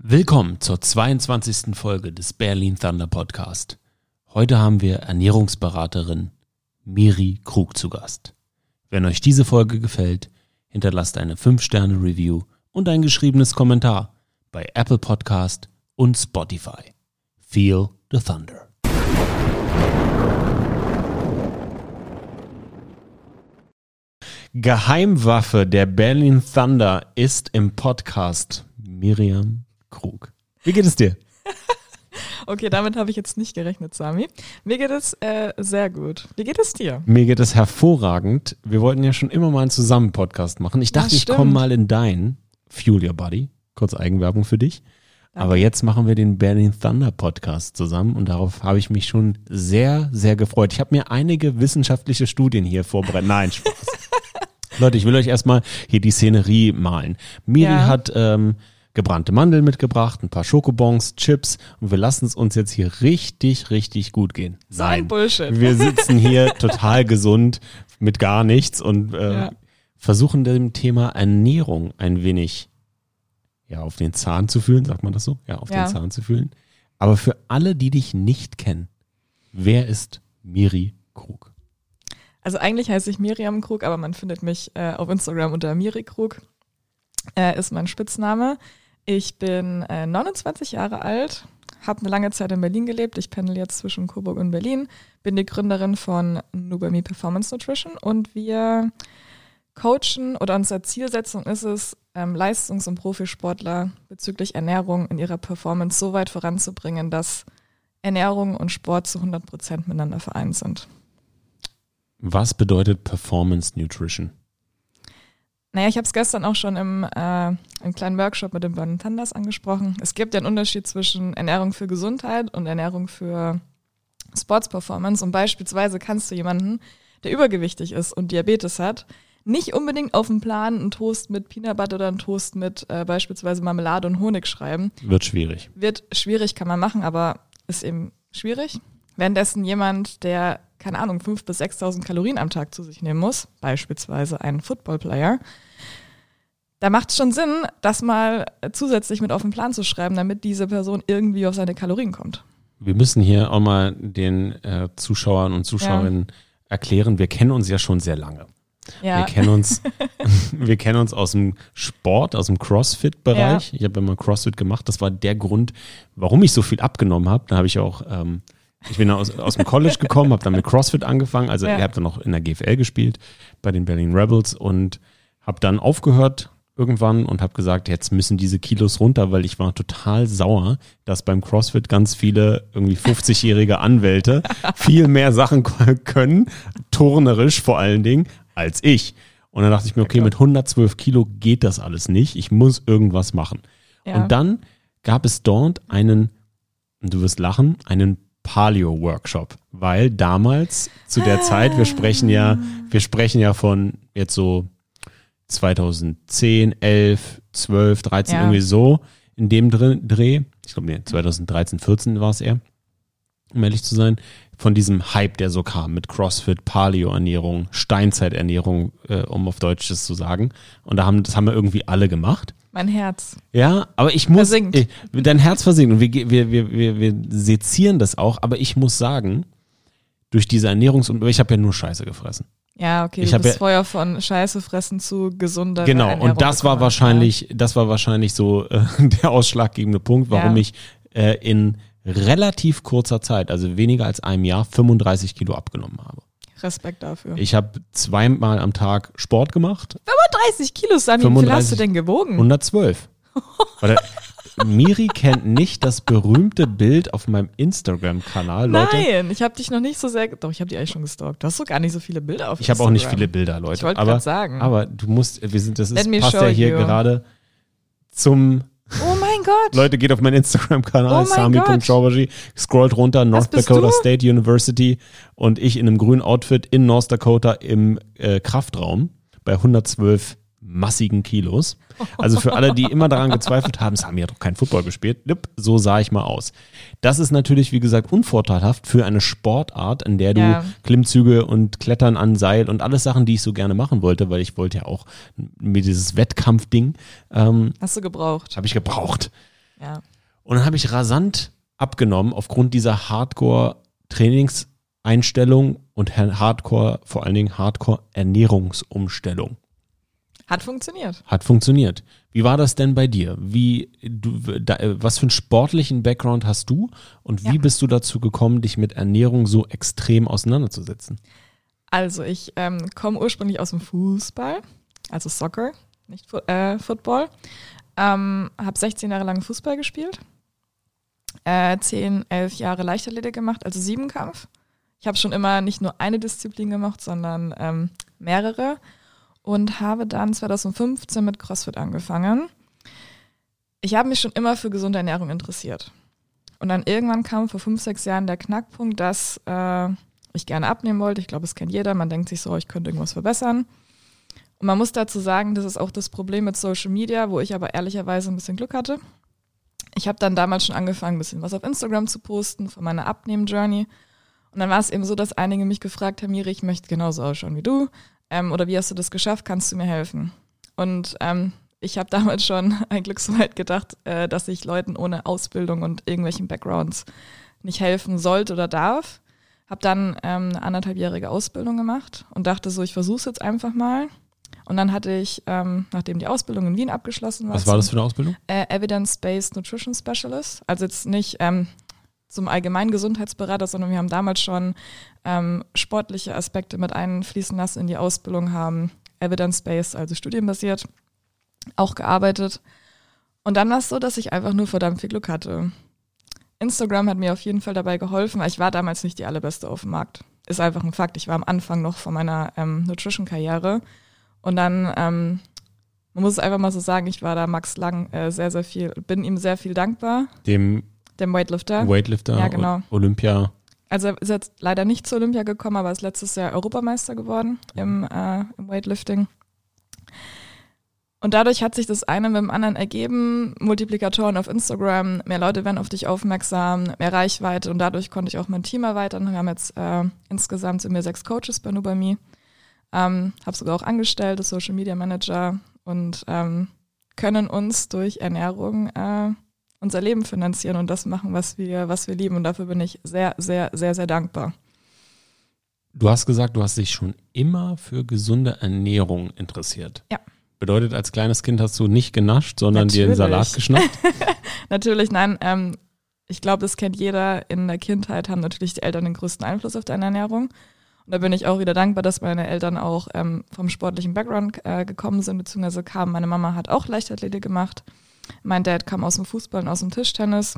Willkommen zur 22. Folge des Berlin Thunder Podcast. Heute haben wir Ernährungsberaterin Miri Krug zu Gast. Wenn euch diese Folge gefällt, hinterlasst eine 5-Sterne-Review und ein geschriebenes Kommentar bei Apple Podcast und Spotify. Feel the Thunder. Geheimwaffe der Berlin Thunder ist im Podcast Miriam Krug. Wie geht es dir? Okay, damit habe ich jetzt nicht gerechnet, Sami. Mir geht es äh, sehr gut. Wie geht es dir? Mir geht es hervorragend. Wir wollten ja schon immer mal einen Zusammen-Podcast machen. Ich dachte, ich komme mal in dein Fuel Your Body. Kurz Eigenwerbung für dich. Aber jetzt machen wir den Berlin Thunder Podcast zusammen und darauf habe ich mich schon sehr, sehr gefreut. Ich habe mir einige wissenschaftliche Studien hier vorbereitet. Nein, Spaß. Leute, ich will euch erstmal hier die Szenerie malen. Miri Ja. hat ähm, gebrannte Mandeln mitgebracht, ein paar Schokobons, Chips und wir lassen es uns jetzt hier richtig, richtig gut gehen. So ein Bullshit. Wir sitzen hier total gesund mit gar nichts und äh, Ja. versuchen dem Thema Ernährung ein wenig ja, auf den Zahn zu fühlen, sagt man das so? Ja, auf Ja. den Zahn zu fühlen. Aber für alle, die dich nicht kennen, wer ist Miri Krug? Also eigentlich heiße ich Miriam Krug, aber man findet mich äh, auf Instagram unter Miri Krug. Äh, ist mein Spitzname. Ich bin äh, 29 Jahre alt, habe eine lange Zeit in Berlin gelebt. Ich pendel jetzt zwischen Coburg und Berlin. Bin die Gründerin von Nubami Performance Nutrition und wir coachen oder unsere Zielsetzung ist es, ähm, Leistungs- und Profisportler bezüglich Ernährung in ihrer Performance so weit voranzubringen, dass Ernährung und Sport zu 100 Prozent miteinander vereint sind. Was bedeutet Performance Nutrition? Naja, ich habe es gestern auch schon im, äh, im kleinen Workshop mit den Burning Thunders angesprochen. Es gibt ja einen Unterschied zwischen Ernährung für Gesundheit und Ernährung für Sports Performance. Und beispielsweise kannst du jemanden, der übergewichtig ist und Diabetes hat, nicht unbedingt auf dem Plan einen Toast mit Peanut Butter oder einen Toast mit äh, beispielsweise Marmelade und Honig schreiben. Wird schwierig. Wird schwierig, kann man machen, aber ist eben schwierig. Währenddessen jemand, der, keine Ahnung, 5.000 bis 6.000 Kalorien am Tag zu sich nehmen muss, beispielsweise ein Footballplayer, da macht es schon Sinn, das mal zusätzlich mit auf den Plan zu schreiben, damit diese Person irgendwie auf seine Kalorien kommt. Wir müssen hier auch mal den äh, Zuschauern und Zuschauerinnen erklären, wir kennen uns ja schon sehr lange. Wir Ja, kennen uns, wir kennen uns aus dem Sport, aus dem CrossFit-Bereich. Ich habe ja mal CrossFit gemacht. Das war der Grund, warum ich so viel abgenommen habe. Da habe ich auch, ähm, ich bin aus, aus dem College gekommen, habe dann mit CrossFit angefangen. Also Ja. ich habe dann noch in der GFL gespielt bei den Berlin Rebels und habe dann aufgehört irgendwann und habe gesagt, jetzt müssen diese Kilos runter, weil ich war total sauer, dass beim CrossFit ganz viele irgendwie 50-jährige Anwälte viel mehr Sachen können, turnerisch vor allen Dingen, als ich. Und dann dachte ich mir, okay, mit 112 Kilo geht das alles nicht. Ich muss irgendwas machen. Ja. Und dann gab es dort einen, und du wirst lachen, einen Paleo-Workshop, weil damals zu der Zeit, wir sprechen ja, wir sprechen ja von jetzt so 2010, 11, 12, 13, Ja. irgendwie so in dem Dr- Dreh. Ich glaube, nee, 2013, 14 war es eher, um ehrlich zu sein, von diesem Hype, der so kam mit CrossFit, Paleo-Ernährung, Steinzeiternährung, äh, um auf Deutsch das zu sagen. Und da haben, das haben wir irgendwie alle gemacht. Mein Herz. Ja, aber ich muss. Versinkt. Ich, dein Herz versinkt und wir, wir, wir, wir, wir sezieren das auch, aber ich muss sagen, durch diese Ernährungs- und ich habe ja nur Scheiße gefressen. Ja, okay, Ich du bist ja- vorher von Scheiße fressen zu gesunder Genau, Ernährung und das war wahrscheinlich, das war wahrscheinlich so äh, der ausschlaggebende Punkt, warum Ja. ich äh, in relativ kurzer Zeit, also weniger als einem Jahr, 35 Kilo abgenommen habe. Respekt dafür. Ich habe zweimal am Tag Sport gemacht, 35 Kilo, Sami, wie viel hast 35. du denn gewogen? 112. Warte, Miri kennt nicht das berühmte Bild auf meinem Instagram-Kanal, Leute. Nein, ich habe dich noch nicht so sehr. Doch, ich habe dich eigentlich schon gestalkt. Du hast doch gar nicht so viele Bilder auf Ich habe auch nicht Instagram. viele Bilder, Leute. Ich wollte aber, grad sagen. Aber du musst, wir sind, das ist, passt ja hier you. gerade zum, Oh mein Gott. Leute, geht auf meinen Instagram-Kanal, Oh sami.schaubergy, scrollt runter, North Dakota du? State University und ich in einem grünen Outfit in North Dakota im äh, Kraftraum bei 112 massigen Kilos. Also für alle, die immer daran gezweifelt haben, Sami hat doch kein Football gespielt, so sah ich mal aus. Das ist natürlich, wie gesagt, unvorteilhaft für eine Sportart, in der du Ja. Klimmzüge und Klettern an Seil und alles Sachen, die ich so gerne machen wollte, weil ich wollte ja auch mir dieses Wettkampfding, ähm, Hast du gebraucht. habe ich gebraucht. Ja. Und dann habe ich rasant abgenommen aufgrund dieser Hardcore-Trainingseinstellung und Hardcore, vor allen Dingen Hardcore-Ernährungsumstellung. Hat funktioniert. Hat funktioniert. Wie war das denn bei dir? Wie, du, da, was für einen sportlichen Background hast du und wie Ja. bist du dazu gekommen, dich mit Ernährung so extrem auseinanderzusetzen? Also ich ähm, komme ursprünglich aus dem Fußball, also Soccer, nicht Fu äh, Football. Ähm, habe 16 Jahre lang Fußball gespielt, äh, 10, 11 Jahre Leichtathletik gemacht, also Siebenkampf. Ich habe schon immer nicht nur eine Disziplin gemacht, sondern ähm, mehrere und habe dann 2015 mit CrossFit angefangen. Ich habe mich schon immer für gesunde Ernährung interessiert. Und dann irgendwann kam vor fünf, sechs Jahren der Knackpunkt, dass äh, ich gerne abnehmen wollte. Ich glaube, es kennt jeder. Man denkt sich so, ich könnte irgendwas verbessern. Und man muss dazu sagen, das ist auch das Problem mit Social Media, wo ich aber ehrlicherweise ein bisschen Glück hatte. Ich habe dann damals schon angefangen, ein bisschen was auf Instagram zu posten von meiner Abnehmen-Journey. Und dann war es eben so, dass einige mich gefragt haben, Miri, ich möchte genauso ausschauen wie du. Ähm, oder wie hast du das geschafft? Kannst du mir helfen? Und ähm, ich habe damals schon eigentlich so weit gedacht, äh, dass ich Leuten ohne Ausbildung und irgendwelchen Backgrounds nicht helfen sollte oder darf. Habe dann ähm, eine anderthalbjährige Ausbildung gemacht und dachte so, ich versuche es jetzt einfach mal. Und dann hatte ich, ähm, nachdem die Ausbildung in Wien abgeschlossen war, Was war das für eine Ausbildung? äh, Evidence-Based Nutrition Specialist. Also jetzt nicht ähm, zum allgemeinen Gesundheitsberater, sondern wir haben damals schon ähm, sportliche Aspekte mit einfließen lassen in die Ausbildung, haben Evidence-Based, also studienbasiert, auch gearbeitet. Und dann war es so, dass ich einfach nur verdammt viel Glück hatte. Instagram hat mir auf jeden Fall dabei geholfen, weil ich war damals nicht die allerbeste auf dem Markt. Ist einfach ein Fakt. Ich war am Anfang noch von meiner ähm, Nutrition-Karriere. Und dann, ähm, man muss es einfach mal so sagen, ich war da Max Lang äh, sehr, sehr viel, bin ihm sehr viel dankbar, Dem dem Weightlifter. Weightlifter, Ja, genau. Olympia. Also er ist jetzt leider nicht zur Olympia gekommen, aber ist letztes Jahr Europameister geworden im, äh, im Weightlifting. Und dadurch hat sich das eine mit dem anderen ergeben. Multiplikatoren auf Instagram, mehr Leute werden auf dich aufmerksam, mehr Reichweite und dadurch konnte ich auch mein Team erweitern. Wir haben jetzt äh, insgesamt sind wir sechs Coaches bei Nubami. Ähm, habe sogar auch Angestellte, Social Media Manager und ähm, können uns durch Ernährung äh, unser Leben finanzieren und das machen, was wir, was wir lieben. Und dafür bin ich sehr, sehr, sehr, sehr dankbar. Du hast gesagt, du hast dich schon immer für gesunde Ernährung interessiert. Ja. Bedeutet, als kleines Kind hast du nicht genascht, sondern dir den Natürlich. Salat geschnappt? Natürlich, nein, ähm, ich glaube, das kennt jeder. In der Kindheit haben natürlich die Eltern den größten Einfluss auf deine Ernährung. Und da bin ich auch wieder dankbar, dass meine Eltern auch ähm, vom sportlichen Background äh, gekommen sind, beziehungsweise kamen. Meine Mama hat auch Leichtathletik gemacht. Mein Dad kam aus dem Fußball und aus dem Tischtennis.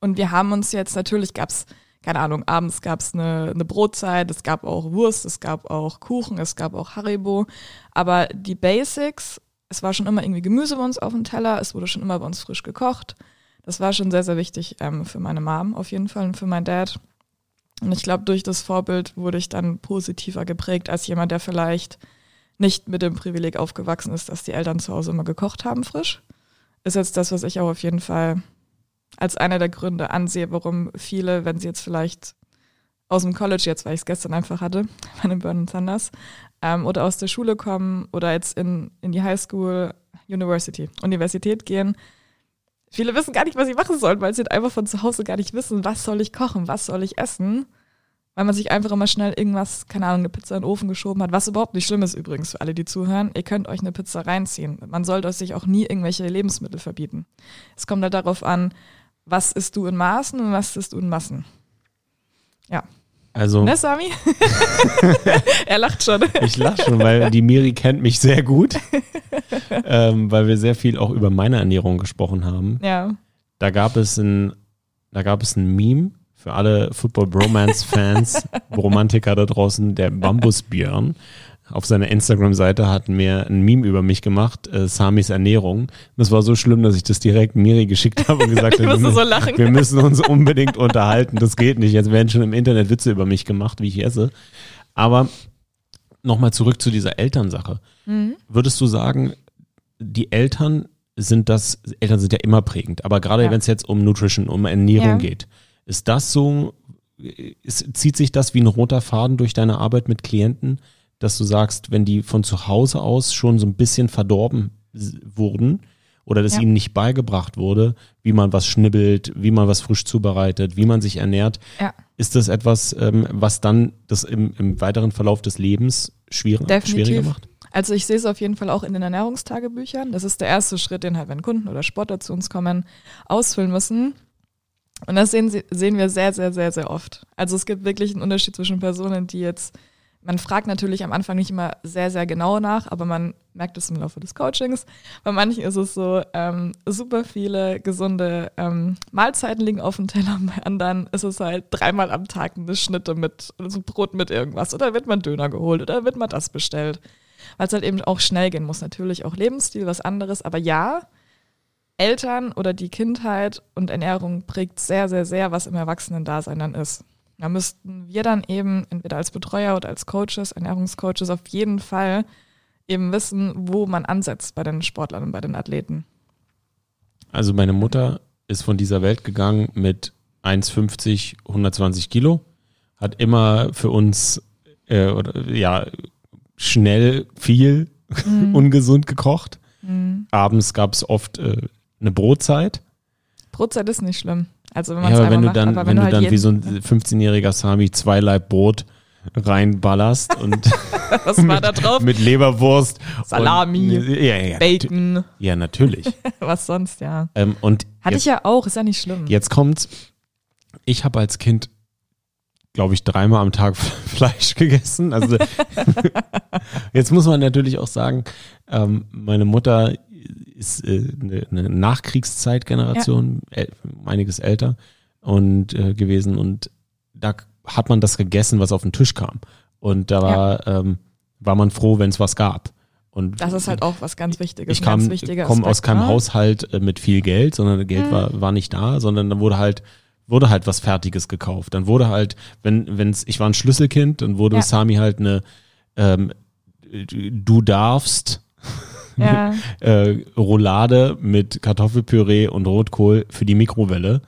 Und wir haben uns jetzt, natürlich gab's keine Ahnung, abends gab's eine, eine Brotzeit, es gab auch Wurst, es gab auch Kuchen, es gab auch Haribo. Aber die Basics, es war schon immer irgendwie Gemüse bei uns auf dem Teller, es wurde schon immer bei uns frisch gekocht. Das war schon sehr, sehr wichtig ähm, für meine Mom auf jeden Fall und für meinen Dad. Und ich glaube, durch das Vorbild wurde ich dann positiver geprägt als jemand, der vielleicht nicht mit dem Privileg aufgewachsen ist, dass die Eltern zu Hause immer gekocht haben frisch. Ist jetzt das, was ich auch auf jeden Fall als einer der Gründe ansehe, warum viele, wenn sie jetzt vielleicht aus dem College jetzt, weil ich es gestern einfach hatte, bei den Burn Thunders, ähm, oder aus der Schule kommen oder jetzt in, in die Highschool, University, Universität gehen, viele wissen gar nicht, was sie machen sollen, weil sie halt einfach von zu Hause gar nicht wissen, was soll ich kochen, was soll ich essen, weil man sich einfach immer schnell irgendwas, keine Ahnung, eine Pizza in den Ofen geschoben hat, was überhaupt nicht schlimm ist übrigens für alle, die zuhören. Ihr könnt euch eine Pizza reinziehen. Man sollte sich auch nie irgendwelche Lebensmittel verbieten. Es kommt halt darauf an, was isst du in Maßen und was isst du in Massen. Also, Ne, Sami? er lacht schon. ich lache schon, weil die Miri kennt mich sehr gut, ähm, weil wir sehr viel auch über meine Ernährung gesprochen haben. Ja. Da gab es ein, da gab es ein Meme für alle Football Bromance Fans, Romantiker da draußen, der Bambusbjörn. Auf seiner Instagram-Seite hat mir ein Meme über mich gemacht, äh, Samis Ernährung. Das war so schlimm, dass ich das direkt Miri geschickt habe und gesagt habe, wir, so wir müssen uns unbedingt unterhalten. Das geht nicht. Jetzt werden schon im Internet Witze über mich gemacht, wie ich esse. Aber nochmal zurück zu dieser Elternsache. Mhm. Würdest du sagen, die Eltern sind das, Eltern sind ja immer prägend, aber gerade Ja. wenn es jetzt um Nutrition, um Ernährung Ja. geht, ist das so, ist, zieht sich das wie ein roter Faden durch deine Arbeit mit Klienten, dass du sagst, wenn die von zu Hause aus schon so ein bisschen verdorben wurden oder dass Ja. ihnen nicht beigebracht wurde, wie man was schnibbelt, wie man was frisch zubereitet, wie man sich ernährt, Ja. ist das etwas, ähm, was dann das im, im weiteren Verlauf des Lebens schwier Definitiv. schwieriger macht? Also ich sehe es auf jeden Fall auch in den Ernährungstagebüchern. Das ist der erste Schritt, den halt, wenn Kunden oder Sportler zu uns kommen, ausfüllen müssen. Und das sehen, sehen wir sehr, sehr, sehr, sehr oft. Also es gibt wirklich einen Unterschied zwischen Personen, die jetzt, man fragt natürlich am Anfang nicht immer sehr, sehr genau nach, aber man merkt es im Laufe des Coachings. Bei manchen ist es so, ähm, super viele gesunde ähm, Mahlzeiten liegen auf dem Teller, bei anderen ist es halt dreimal am Tag eine Schnitte mit, also Brot mit irgendwas oder wird man Döner geholt oder wird man das bestellt weil es halt eben auch schnell gehen muss. Natürlich auch Lebensstil, was anderes. Aber ja, Eltern oder die Kindheit und Ernährung prägt sehr, sehr, sehr, was im Erwachsenen-Dasein dann ist. Da müssten wir dann eben entweder als Betreuer oder als Coaches, Ernährungscoaches auf jeden Fall eben wissen, wo man ansetzt bei den Sportlern und bei den Athleten. Also meine Mutter ist von dieser Welt gegangen mit 1,50, 120 Kilo, hat immer für uns äh, oder, ja schnell viel ungesund gekocht. Abends gab es oft äh, eine Brotzeit. Brotzeit ist nicht schlimm. Also wenn man Ja, aber wenn du macht, dann, aber wenn du halt dann wie so ein 15-jähriger Sami zwei Laib Brot reinballerst und was war da drauf? mit Leberwurst, Salami, und, ja, ja, ja, Bacon, ja natürlich. was sonst, ja. ähm, und Hatte jetzt, ich ja auch, ist ja nicht schlimm. jetzt kommt's. Ich habe als Kind, glaube ich, dreimal am Tag Fleisch gegessen. Also jetzt muss man natürlich auch sagen, ähm, meine Mutter ist äh, eine, eine Nachkriegszeitgeneration, äl- um einiges älter und äh, gewesen und da hat man das gegessen, was auf den Tisch kam. Und da war, ähm, war man froh, wenn es was gab. Und Das ist halt auch was ganz Wichtiges. ich kam, komme aus keinem ne? Haushalt äh, mit viel Geld, sondern Geld war, war nicht da, sondern da wurde halt wurde halt was Fertiges gekauft. Dann wurde halt, wenn wenn's, ich war ein Schlüsselkind, dann wurde Ja. Sami halt eine ähm, du darfst Ja, äh, Roulade mit Kartoffelpüree und Rotkohl für die Mikrowelle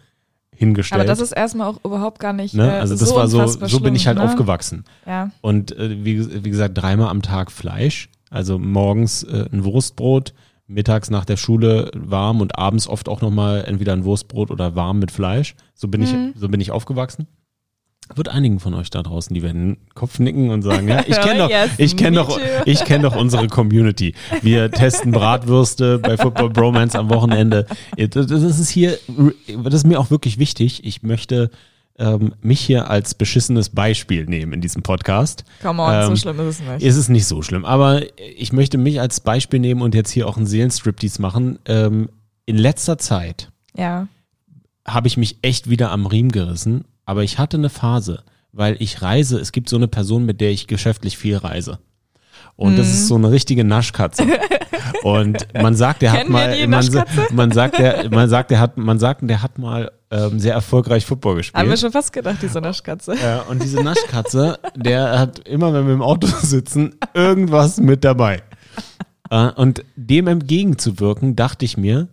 hingestellt. aber das ist erstmal auch überhaupt gar nicht. ne? äh, Also das so war so, so bin ich halt ne? aufgewachsen. Ja, Und äh, wie, wie gesagt, dreimal am Tag Fleisch. Also morgens äh, ein Wurstbrot, mittags nach der Schule warm und abends oft auch nochmal entweder ein Wurstbrot oder warm mit Fleisch. So bin Mhm. ich, so bin ich aufgewachsen. Wird einigen von euch da draußen, die werden Kopf nicken und sagen, ja, ich kenne doch, Yes, ich kenne doch, ich kenne doch unsere Community. Wir testen Bratwürste bei Football Bromance am Wochenende. Das ist hier, das ist mir auch wirklich wichtig. Ich möchte ähm, mich hier als beschissenes Beispiel nehmen in diesem Podcast. come on, so Ähm, schlimm ist es nicht. Ist es nicht so schlimm, aber ich möchte mich als Beispiel nehmen und jetzt hier auch einen Seelenstriptease machen. Ähm, in letzter Zeit ja, habe ich mich echt wieder am Riemen gerissen, aber ich hatte eine Phase, weil ich reise, es gibt so eine Person, mit der ich geschäftlich viel reise. Und das Mhm. ist so eine richtige Naschkatze. Und man sagt, der hat mal, man, man sagt, der, man sagt, der hat, man sagt, der hat mal ähm, sehr erfolgreich Football gespielt. haben wir schon fast gedacht, diese Naschkatze. Ja, und diese Naschkatze, der hat immer, wenn wir im Auto sitzen, irgendwas mit dabei. Äh, und dem entgegenzuwirken, dachte ich mir,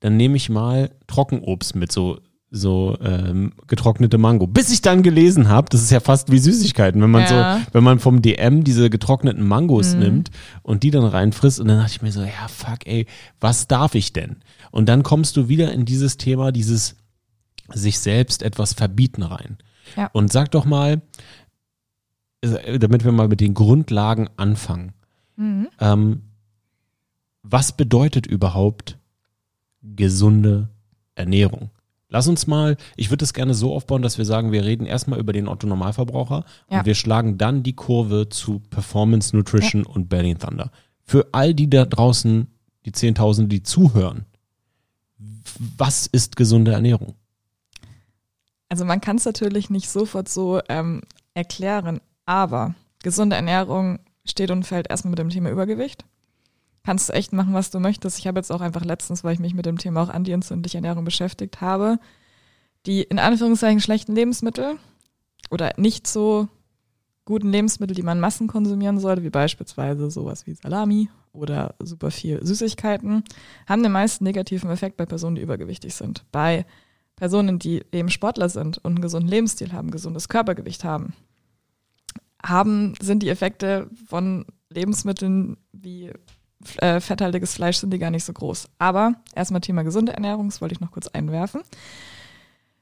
dann nehme ich mal Trockenobst mit so so ähm, getrocknete Mango. Bis ich dann gelesen habe, das ist ja fast wie Süßigkeiten, wenn man Ja. so, wenn man vom DM diese getrockneten Mangos nimmt und die dann reinfrisst und dann dachte ich mir so, ja fuck, ey, was darf ich denn? Und dann kommst du wieder in dieses Thema, dieses sich selbst etwas verbieten rein. Ja. Und sag doch mal, äh, damit wir mal mit den Grundlagen anfangen. Mhm. Ähm, was bedeutet überhaupt gesunde Ernährung? Lass uns mal, ich würde es gerne so aufbauen, dass wir sagen, wir reden erstmal über den Otto-Normalverbraucher Ja. und wir schlagen dann die Kurve zu Performance Nutrition und Belly Thunder. Für all die da draußen, die Zehntausende, die zuhören, was ist gesunde Ernährung? Also man kann es natürlich nicht sofort so ähm, erklären, aber gesunde Ernährung steht und fällt erstmal mit dem Thema Übergewicht. Kannst du echt machen, was du möchtest. Ich habe jetzt auch einfach letztens, weil ich mich mit dem Thema auch antientzündliche Ernährung beschäftigt habe, die in Anführungszeichen schlechten Lebensmittel oder nicht so guten Lebensmittel, die man Massen konsumieren sollte, wie beispielsweise sowas wie Salami oder super viel Süßigkeiten, haben den meisten negativen Effekt bei Personen, die übergewichtig sind. Bei Personen, die eben Sportler sind und einen gesunden Lebensstil haben, gesundes Körpergewicht haben, haben, sind die Effekte von Lebensmitteln wie äh, fetthaltiges Fleisch sind die gar nicht so groß. Aber erstmal Thema gesunde Ernährung, das wollte ich noch kurz einwerfen.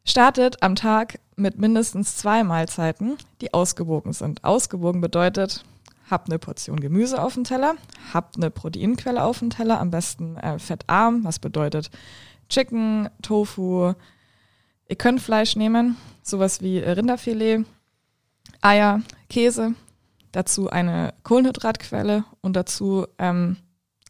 Startet am Tag mit mindestens zwei Mahlzeiten, die ausgewogen sind. Ausgewogen bedeutet, habt eine Portion Gemüse auf dem Teller, habt eine Proteinquelle auf dem Teller, am besten äh, fettarm, was bedeutet Chicken, Tofu. Ihr könnt Fleisch nehmen, sowas wie Rinderfilet, Eier, Käse, dazu eine Kohlenhydratquelle und dazu ähm,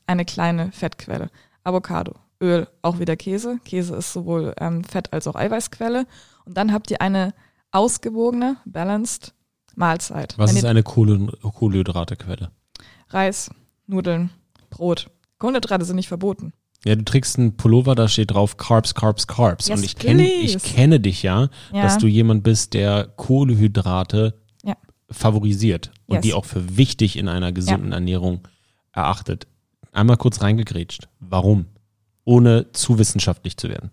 eine kleine Fettquelle. Avocado, Öl, auch wieder Käse. Käse ist sowohl ähm, Fett als auch Eiweißquelle. Und dann habt ihr eine ausgewogene, balanced Mahlzeit. Was Wenn ist eine Kohle, Kohlenhydratequelle? Reis, Nudeln, Brot. Kohlenhydrate sind nicht verboten. Ja, du trägst einen Pullover, da steht drauf Carbs, Carbs, Carbs. Yes, Und ich kenne ich kenne dich ja, Ja. dass du jemand bist, der Kohlenhydrate Ja. favorisiert und Yes. die auch für wichtig in einer gesunden Ernährung erachtet. Einmal kurz reingegrätscht. Warum? Ohne zu wissenschaftlich zu werden.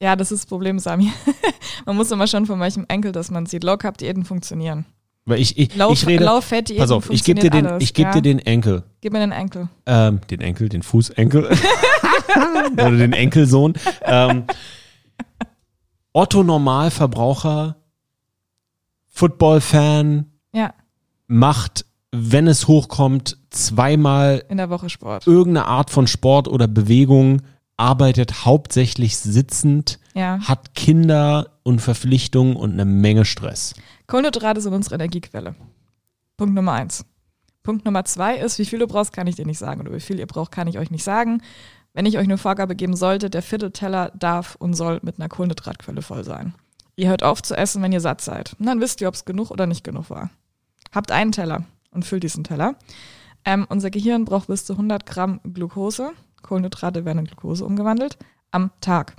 Ja, das ist das Problem, Sami. man muss immer schon von welchem Enkel, dass man sieht. Low Carb Diäten funktionieren. Weil ich, ich, Low, ich rede, Low Fat Diäten pass auf, ich gebe dir den, alles, ich gebe ja. dir den Enkel. Gib mir den Enkel. Ähm, den Enkel, den Fußenkel. Oder den Enkelsohn. Ähm, Otto Normalverbraucher, Football-Fan, Ja, macht, wenn es hochkommt, zweimal in der Woche Sport. irgendeine Art von Sport oder Bewegung, arbeitet hauptsächlich sitzend, Ja. hat Kinder und Verpflichtungen und eine Menge Stress. Kohlenhydrate sind unsere Energiequelle. Punkt Nummer eins. Punkt Nummer zwei ist, wie viel du brauchst, kann ich dir nicht sagen. Oder wie viel ihr braucht, kann ich euch nicht sagen. Wenn ich euch eine Vorgabe geben sollte, der Viertelteller darf und soll mit einer Kohlenhydratquelle voll sein. Ihr hört auf zu essen, wenn ihr satt seid. Und dann wisst ihr, ob es genug oder nicht genug war. Habt einen Teller und füllt diesen Teller. Ähm, unser Gehirn braucht bis zu 100 Gramm Glucose. Kohlenhydrate werden in Glucose umgewandelt. Am Tag.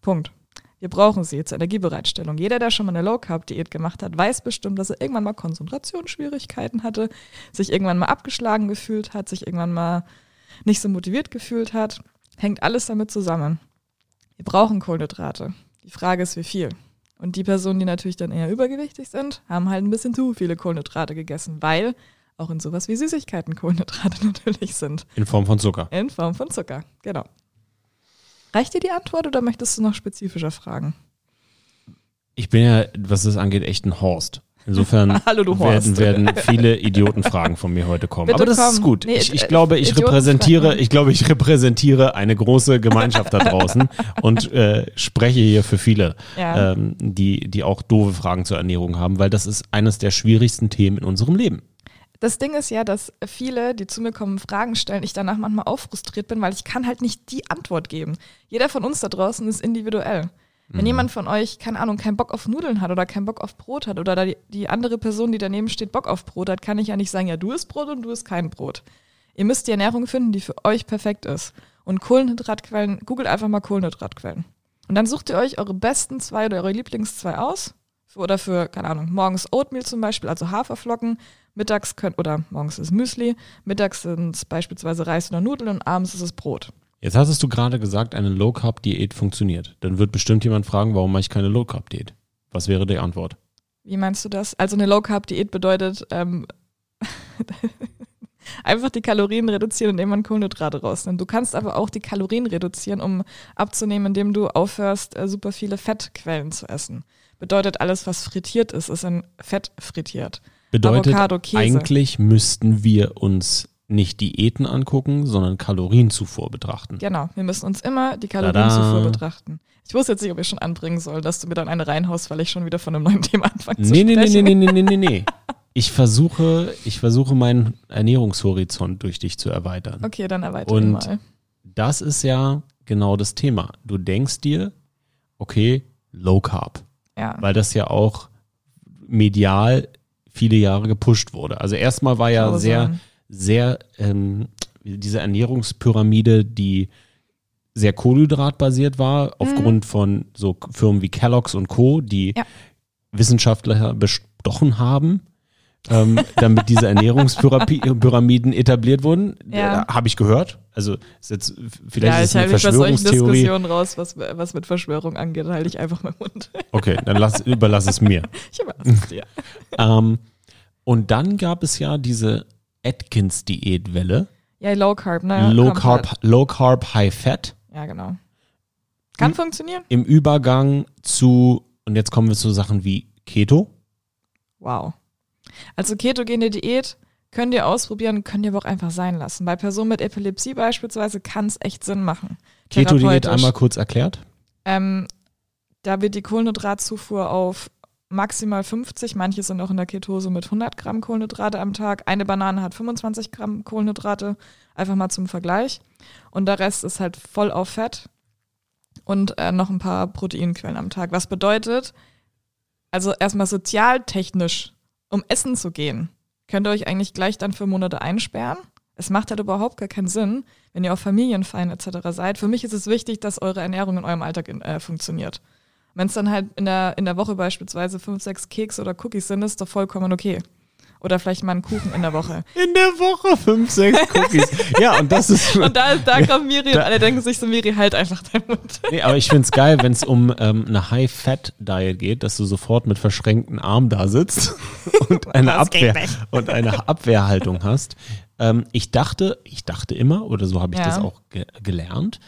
Punkt. Wir brauchen sie zur Energiebereitstellung. Jeder, der schon mal eine Low-Carb-Diät gemacht hat, weiß bestimmt, dass er irgendwann mal Konzentrationsschwierigkeiten hatte, sich irgendwann mal abgeschlagen gefühlt hat, sich irgendwann mal nicht so motiviert gefühlt hat. Hängt alles damit zusammen. Wir brauchen Kohlenhydrate. Die Frage ist, wie viel. Und die Personen, die natürlich dann eher übergewichtig sind, haben halt ein bisschen zu viele Kohlenhydrate gegessen, weil auch in sowas wie Süßigkeiten Kohlenhydrate natürlich sind. In Form von Zucker. In Form von Zucker, genau. Reicht dir die Antwort oder möchtest du noch spezifischer fragen? Ich bin ja, was das angeht, echt ein Horst. Insofern Hallo, werden, werden viele Idiotenfragen von mir heute kommen. Bitte Aber das komm. ist gut. Nee, ich, ich äh, glaube, ich repräsentiere, ich glaube, ich repräsentiere eine große Gemeinschaft da draußen und äh, spreche hier für viele, Ja. ähm, die, die auch doofe Fragen zur Ernährung haben, weil das ist eines der schwierigsten Themen in unserem Leben. Das Ding ist ja, dass viele, die zu mir kommen, Fragen stellen, ich danach manchmal auch frustriert bin, weil ich kann halt nicht die Antwort geben. Jeder von uns da draußen ist individuell. Wenn jemand von euch, keine Ahnung, keinen Bock auf Nudeln hat oder keinen Bock auf Brot hat oder die, die andere Person, die daneben steht, Bock auf Brot hat, kann ich ja nicht sagen, ja, du isst Brot und du isst kein Brot. Ihr müsst die Ernährung finden, die für euch perfekt ist. Und Kohlenhydratquellen, googelt einfach mal Kohlenhydratquellen. Und dann sucht ihr euch eure besten zwei oder eure Lieblings zwei aus. Oder für, keine Ahnung, morgens Oatmeal zum Beispiel, also Haferflocken. Mittags könnt, oder morgens ist Müsli. Mittags sind es beispielsweise Reis oder Nudeln und abends ist es Brot. Jetzt hattest du gerade gesagt, eine Low-Carb-Diät funktioniert. Dann wird bestimmt jemand fragen, warum mache ich keine Low-Carb-Diät? Was wäre die Antwort? Wie meinst du das? Also eine Low-Carb-Diät bedeutet ähm, einfach die Kalorien reduzieren, indem man Kohlenhydrate rausnimmt. Du kannst aber auch die Kalorien reduzieren, um abzunehmen, indem du aufhörst, äh, super viele Fettquellen zu essen. Bedeutet, alles, was frittiert ist, ist in Fett frittiert. Bedeutet, Avocado, Käse. eigentlich müssten wir uns nicht Diäten angucken, sondern Kalorienzufuhr betrachten. Genau, wir müssen uns immer die Tada. Kalorienzufuhr betrachten. Ich wusste jetzt nicht, ob ich schon anbringen soll, dass du mir dann eine reinhaust, weil ich schon wieder von einem neuen Thema anfange zu Nee, nee, nee, sprechen. nee, nee, nee, nee, nee. Ich versuche, ich versuche meinen Ernährungshorizont durch dich zu erweitern. Okay, dann erweitere Und mal. das ist ja genau das Thema. Du denkst dir, okay, Low Carb, Ja. weil das ja auch medial viele Jahre gepusht wurde. Also erstmal war ja sehr, sehr ähm, diese Ernährungspyramide, die sehr kohlenhydratbasiert war, aufgrund von so Firmen wie Kellogg's und Co., die Ja. Wissenschaftler bestochen haben, ähm, damit diese Ernährungspyramiden etabliert wurden. Ja. Äh, Habe ich gehört. Also ist jetzt vielleicht ja, ist es ich eine Verschwörungstheorie. Diskussionen raus, was, was mit Verschwörung angeht, halte ich einfach meinen Mund. Okay, dann lass, überlass es mir. Ich überlasse es dir. Ähm, und dann gab es ja diese Atkins-Diätwelle. Ja, Low Carb, ne? Low Carb, halt. Low Carb, High Fat. Ja, genau. Kann Hm. funktionieren. Im Übergang zu, und jetzt kommen wir zu Sachen wie Keto. Wow. Also ketogene Diät könnt ihr ausprobieren, könnt ihr aber auch einfach sein lassen. Bei Personen mit Epilepsie beispielsweise kann es echt Sinn machen. Keto-Diät einmal kurz erklärt. Ähm, da wird die Kohlenhydratzufuhr auf maximal 50, manche sind auch in der Ketose mit 100 Gramm Kohlenhydrate am Tag. Eine Banane hat 25 Gramm Kohlenhydrate, einfach mal zum Vergleich. Und der Rest ist halt voll auf Fett und äh, noch ein paar Proteinquellen am Tag. Was bedeutet, also erstmal sozialtechnisch, um essen zu gehen, könnt ihr euch eigentlich gleich dann für Monate einsperren. Es macht halt überhaupt gar keinen Sinn, wenn ihr auf Familienfeiern etc. seid. Für mich ist es wichtig, dass eure Ernährung in eurem Alltag äh, funktioniert. Wenn es dann halt in der, in der Woche beispielsweise fünf, sechs Keks oder Cookies sind, ist doch vollkommen okay. Oder vielleicht mal einen Kuchen in der Woche. In der Woche fünf, sechs Cookies. ja, und das ist. Und da, da kommt Miri und alle denken sich so, Miri, halt einfach deinen Mund. Nee, aber ich find's geil, wenn es um ähm, eine High-Fat-Diet geht, dass du sofort mit verschränkten Armen da sitzt und eine, Abwehr, und eine Abwehrhaltung hast. Ähm, ich dachte, ich dachte immer, oder so habe ich Ja. das auch ge gelernt,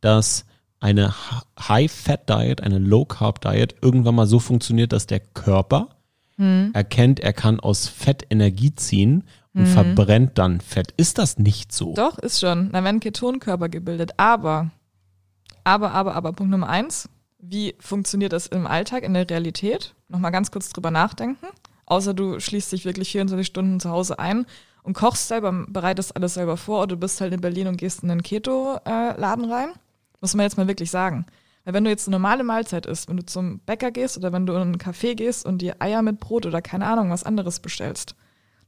dass eine High-Fat-Diet, eine Low-Carb-Diet irgendwann mal so funktioniert, dass der Körper Hm. erkennt, er kann aus Fett Energie ziehen und verbrennt dann Fett. Ist das nicht so? Doch, ist schon. Da werden Ketonkörper gebildet. Aber, aber, aber, aber, Punkt Nummer eins. Wie funktioniert das im Alltag, in der Realität? Nochmal ganz kurz drüber nachdenken. Außer du schließt dich wirklich 24 Stunden zu Hause ein und kochst selber, bereitest alles selber vor oder du bist halt in Berlin und gehst in den Keto-Laden rein. Muss man jetzt mal wirklich sagen. Weil wenn du jetzt eine normale Mahlzeit isst, wenn du zum Bäcker gehst oder wenn du in einen Café gehst und dir Eier mit Brot oder keine Ahnung was anderes bestellst,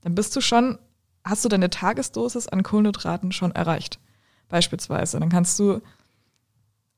dann bist du schon, hast du deine Tagesdosis an Kohlenhydraten schon erreicht. Beispielsweise. Dann kannst du,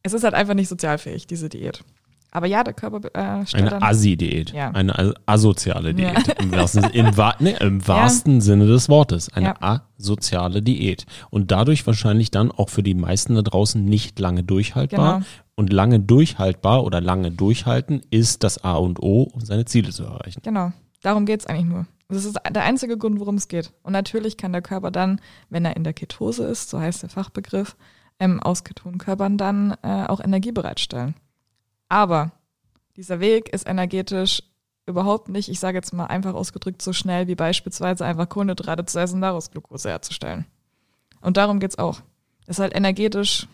es ist halt einfach nicht sozialfähig, diese Diät. Aber ja, der Körper äh, Eine Assi-Diät. Ja. Eine as- asoziale Ja. Diät. Im, wahrsten, im, wa nee, im wahrsten Sinne des Wortes. Eine asoziale Diät. Und dadurch wahrscheinlich dann auch für die meisten da draußen nicht lange durchhaltbar. Genau. Und lange durchhaltbar oder lange durchhalten ist das A und O, um seine Ziele zu erreichen. Genau, darum geht's eigentlich nur. Das ist der einzige Grund, worum es geht. Und natürlich kann der Körper dann, wenn er in der Ketose ist, so heißt der Fachbegriff, ähm, aus Ketonkörpern dann äh, auch Energie bereitstellen. Aber dieser Weg ist energetisch überhaupt nicht, ich sage jetzt mal einfach ausgedrückt, so schnell wie beispielsweise einfach Kohlenhydrate zu essen, daraus Glucose herzustellen. Und darum geht's auch. Ist halt energetisch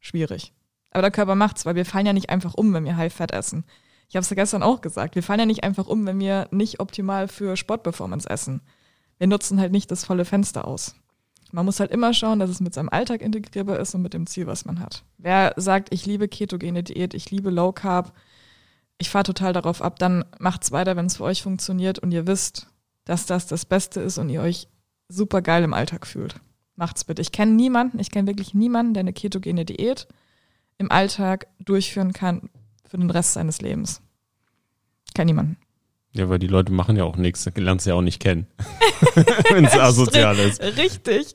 schwierig. Aber der Körper macht's, weil wir fallen ja nicht einfach um, wenn wir High-Fat essen. Ich habe es ja gestern auch gesagt. Wir fallen ja nicht einfach um, wenn wir nicht optimal für Sportperformance essen. Wir nutzen halt nicht das volle Fenster aus. Man muss halt immer schauen, dass es mit seinem Alltag integrierbar ist und mit dem Ziel, was man hat. Wer sagt, ich liebe ketogene Diät, ich liebe Low Carb, ich fahre total darauf ab, dann macht's weiter, wenn es für euch funktioniert und ihr wisst, dass das das Beste ist und ihr euch super geil im Alltag fühlt. Macht's bitte. Ich kenne niemanden, ich kenne wirklich niemanden, der eine ketogene Diät im Alltag durchführen kann für den Rest seines Lebens. Kenn niemanden. Ja, weil die Leute machen ja auch nichts, du lernst ja auch nicht kennen. Wenn es asozial ist. Richtig.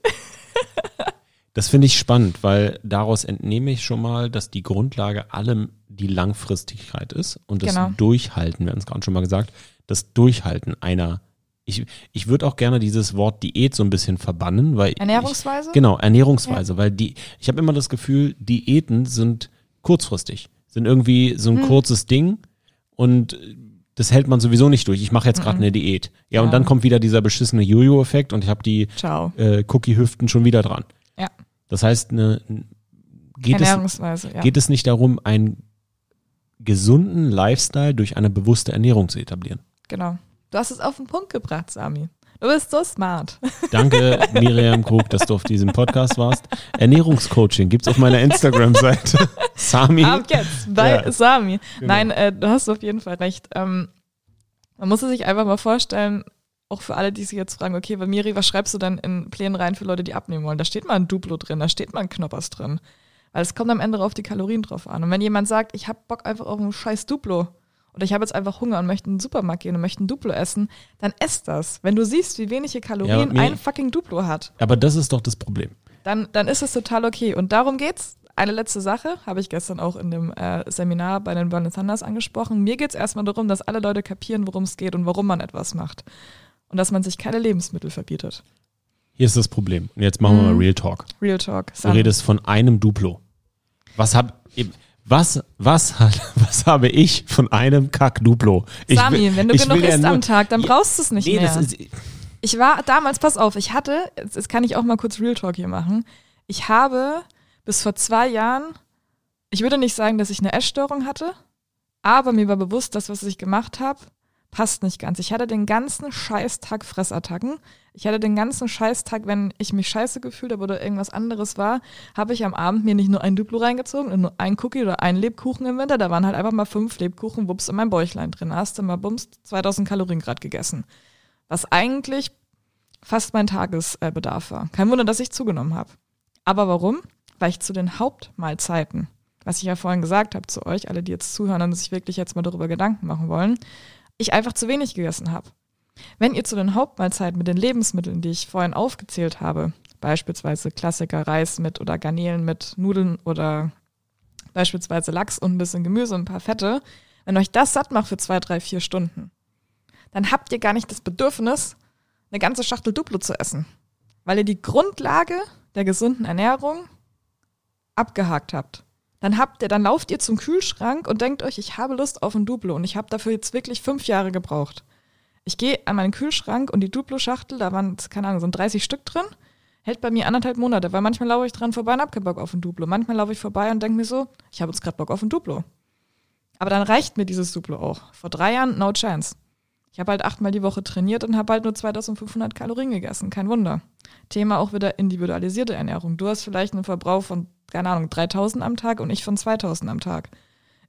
Das finde ich spannend, weil daraus entnehme ich schon mal, dass die Grundlage allem die Langfristigkeit ist und das Genau. Durchhalten, wir hatten es gerade schon mal gesagt, das Durchhalten einer. Ich, ich würde auch gerne dieses Wort Diät so ein bisschen verbannen, weil Ernährungsweise? Ich, genau, Ernährungsweise, weil die, ich habe immer das Gefühl, Diäten sind kurzfristig, sind irgendwie so ein Hm. kurzes Ding und das hält man sowieso nicht durch. Ich mache jetzt gerade eine Diät. Ja, und Ja. dann kommt wieder dieser beschissene Jojo-Effekt und ich habe die äh, Cookie-Hüften schon wieder dran. Ja. Das heißt, eine, geht, es, ja. geht es nicht darum, einen gesunden Lifestyle durch eine bewusste Ernährung zu etablieren? Genau. Du hast es auf den Punkt gebracht, Sami. Du bist so smart. Danke, Miriam Krug, dass du auf diesem Podcast warst. Ernährungscoaching gibt's auf meiner Instagram-Seite. Sami. Ab jetzt bei Ja. Sami. Genau. Nein, äh, du hast auf jeden Fall recht. Ähm, man muss es sich einfach mal vorstellen, auch für alle, die sich jetzt fragen, okay, Miri, was schreibst du denn in Plänen rein für Leute, die abnehmen wollen? Da steht mal ein Duplo drin, da steht mal ein Knoppers drin. Weil es kommt am Ende auf die Kalorien drauf an. Und wenn jemand sagt, ich habe Bock einfach auf ein scheiß Duplo oder ich habe jetzt einfach Hunger und möchte in den Supermarkt gehen und möchte ein Duplo essen, dann ess das. Wenn du siehst, wie wenige Kalorien mir- ein fucking Duplo hat, Aber das ist doch das Problem. dann, dann ist es total okay. Und darum geht's. Eine letzte Sache habe ich gestern auch in dem äh, Seminar bei den Burn Thunders angesprochen. Mir geht's erstmal darum, dass alle Leute kapieren, worum es geht und warum man etwas macht. Und dass man sich keine Lebensmittel verbietet. hier ist das Problem. Und jetzt machen wir mal Mhm. Real Talk. Real Talk. Du Sam. redest von einem Duplo. Was hab was was hat- was habe ich von einem Kack Duplo? Ich Sami, wenn du genug ja isst nur- am Tag, dann Ja, brauchst du es nicht Nee, mehr. das ist Ich war damals, pass auf, ich hatte, jetzt jetzt kann ich auch mal kurz Real Talk hier machen. Ich habe bis vor zwei Jahren, ich würde nicht sagen, dass ich eine Essstörung hatte, aber mir war bewusst, dass was ich gemacht habe, passt nicht ganz. Ich hatte den ganzen Scheißtag Fressattacken. Ich hatte den ganzen Scheißtag, wenn ich mich scheiße gefühlt habe oder irgendwas anderes war, habe ich am Abend mir nicht nur ein Duplo reingezogen und nur ein Cookie oder einen Lebkuchen im Winter. Da waren halt einfach mal fünf Lebkuchen, wups, in meinem Bäuchlein drin. Da hast du mal bums 2000 Kalorien grad gegessen was eigentlich fast mein Tagesbedarf war. Kein Wunder, dass ich zugenommen habe. Aber warum? Weil ich zu den Hauptmahlzeiten, was ich ja vorhin gesagt habe zu euch, alle, die jetzt zuhören und sich wirklich jetzt mal darüber Gedanken machen wollen, ich einfach zu wenig gegessen habe. Wenn ihr zu den Hauptmahlzeiten mit den Lebensmitteln, die ich vorhin aufgezählt habe, beispielsweise Klassiker Reis mit oder Garnelen mit Nudeln oder beispielsweise Lachs und ein bisschen Gemüse und ein paar Fette, wenn euch das satt macht für zwei, drei, vier Stunden, dann habt ihr gar nicht das Bedürfnis, eine ganze Schachtel Duplo zu essen. Weil ihr die Grundlage der gesunden Ernährung abgehakt habt. Dann habt ihr, dann lauft ihr zum Kühlschrank und denkt euch, ich habe Lust auf ein Duplo und ich habe dafür jetzt wirklich fünf Jahre gebraucht. Ich gehe an meinen Kühlschrank und die Duplo-Schachtel, da waren, keine Ahnung, sind 30 Stück drin, hält bei mir anderthalb Monate, weil manchmal laufe ich dran vorbei und hab keinen Bock auf ein Duplo. Manchmal laufe ich vorbei und denke mir so, ich habe jetzt gerade Bock auf ein Duplo. Aber dann reicht mir dieses Duplo auch. Vor drei Jahren, no chance. Ich habe halt achtmal die Woche trainiert und habe halt nur 2500 Kalorien gegessen. Kein Wunder. Thema auch wieder individualisierte Ernährung. Du hast vielleicht einen Verbrauch von, keine Ahnung, 3000 am Tag und ich von 2000 am Tag.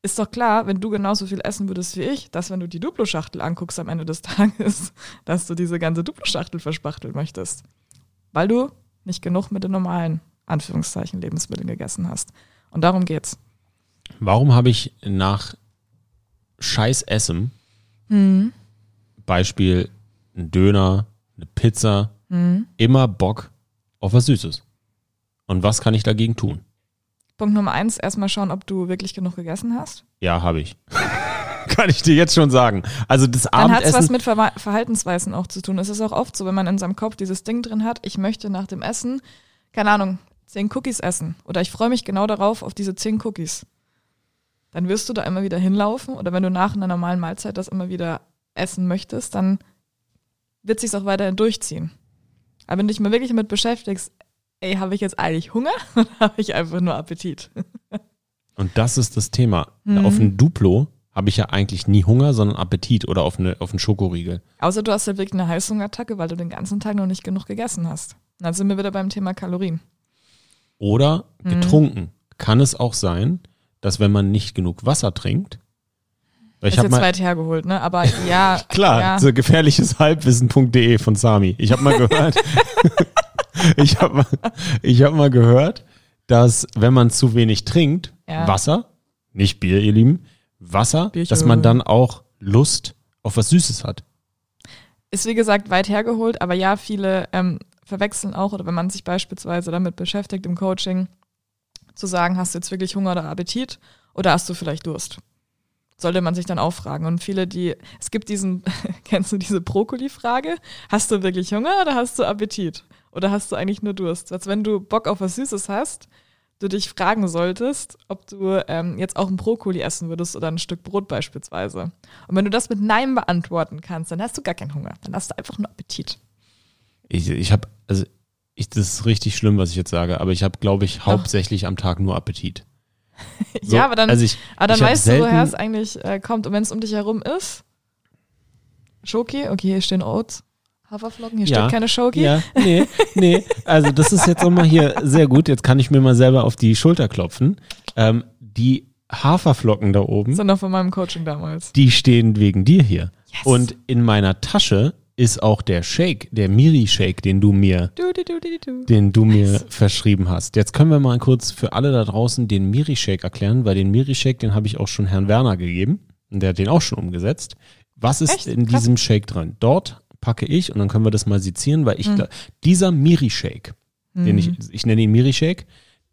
Ist doch klar, wenn du genauso viel essen würdest wie ich, dass wenn du die Duplo-Schachtel anguckst am Ende des Tages, dass du diese ganze Duplo-Schachtel verspachteln möchtest. Weil du nicht genug mit den normalen, Anführungszeichen, Lebensmitteln gegessen hast. Und darum geht's. Warum habe ich nach Scheiß Essen, Hm. Beispiel ein Döner, eine Pizza, Hm. immer Bock auf was Süßes? Und was kann ich dagegen tun? Punkt Nummer eins, erstmal schauen, ob du wirklich genug gegessen hast. Ja, habe ich. kann ich dir jetzt schon sagen. Also das Dann hat es was Abendessen. mit Ver Verhaltensweisen auch zu tun. Es ist auch oft so, wenn man in seinem Kopf dieses Ding drin hat, ich möchte nach dem Essen, keine Ahnung, zehn Cookies essen. Oder ich freue mich genau darauf, auf diese zehn Cookies. Dann wirst du da immer wieder hinlaufen. Oder wenn du nach einer normalen Mahlzeit das immer wieder essen möchtest, dann wird sich auch weiterhin durchziehen. Aber wenn du dich mal wirklich damit beschäftigst, ey, habe ich jetzt eigentlich Hunger oder habe ich einfach nur Appetit? Und das ist das Thema. Mhm. Auf ein Duplo habe ich ja eigentlich nie Hunger, sondern Appetit oder auf, eine, auf einen Schokoriegel. Außer du hast halt wirklich eine Heißhungerattacke, weil du den ganzen Tag noch nicht genug gegessen hast. Und dann sind wir wieder beim Thema Kalorien. Oder Mhm. getrunken. Kann es auch sein, dass wenn man nicht genug Wasser trinkt, ich ist habe jetzt mal weit hergeholt, ne? Aber ja. klar, Ja. so gefährlicheshalbwissen.de von Sami. Ich habe mal gehört, ich habe mal, ich hab mal gehört, dass wenn man zu wenig trinkt, Ja. Wasser, nicht Bier, ihr Lieben, Wasser, Bierchen. dass man dann auch Lust auf was Süßes hat. Ist wie gesagt weit hergeholt, aber ja, viele ähm, verwechseln auch, oder wenn man sich beispielsweise damit beschäftigt im Coaching, zu sagen, hast du jetzt wirklich Hunger oder Appetit oder hast du vielleicht Durst? Sollte man sich dann auch fragen. Und viele, die, es gibt diesen, kennst du diese Brokkoli-Frage? Hast du wirklich Hunger oder hast du Appetit? Oder hast du eigentlich nur Durst? Als wenn du Bock auf was Süßes hast, du dich fragen solltest, ob du ähm, jetzt auch ein Brokkoli essen würdest oder ein Stück Brot beispielsweise. Und wenn du das mit Nein beantworten kannst, dann hast du gar keinen Hunger. Dann hast du einfach nur Appetit. Ich, ich habe, also ich, das ist richtig schlimm, was ich jetzt sage, aber ich habe, glaube ich, hauptsächlich am Tag nur Appetit. So, ja, aber dann, also ich, aber dann weißt du, selten- woher es eigentlich äh, kommt. Und wenn es um dich herum ist, Schoki, okay, hier stehen Oats, Haferflocken, hier Ja. steht keine Schoki. Ja, nee, nee. Also das ist jetzt auch mal hier sehr gut. Jetzt kann ich mir mal selber auf die Schulter klopfen. Ähm, die Haferflocken da oben, ist noch von meinem Coaching damals. die stehen wegen dir hier. Yes. Und in meiner Tasche ist auch der Shake, der Miri-Shake, den du mir, Du, du, du, den du mir verschrieben hast. Jetzt können wir mal kurz für alle da draußen den Miri-Shake erklären, weil den Miri-Shake, den habe ich auch schon Herrn Werner gegeben. Und der hat den auch schon umgesetzt. Was ist Echt? in diesem Shake drin? Dort packe ich und dann können wir das mal sezieren, weil ich Mhm. dieser Miri-Shake, den ich, ich nenne ihn Miri-Shake,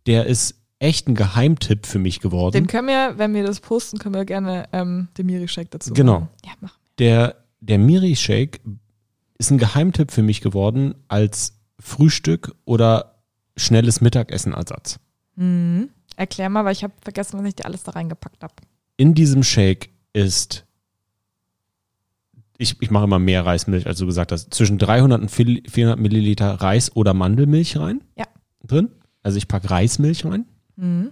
der ist echt ein Geheimtipp für mich geworden. Den können wir, wenn wir das posten, können wir gerne ähm, den Miri-Shake dazu Genau. machen. Ja, mach. der, der Miri-Shake ist ein Geheimtipp für mich geworden als Frühstück oder schnelles Mittagessen Ersatz. Mhm. Erklär mal, weil ich habe vergessen, was ich dir alles da reingepackt habe. In diesem Shake ist, ich, ich mache immer mehr Reismilch, als du gesagt hast, zwischen 300 und 400 Milliliter Reis oder Mandelmilch rein. Ja. Drin. Also ich packe Reismilch rein. Mhm.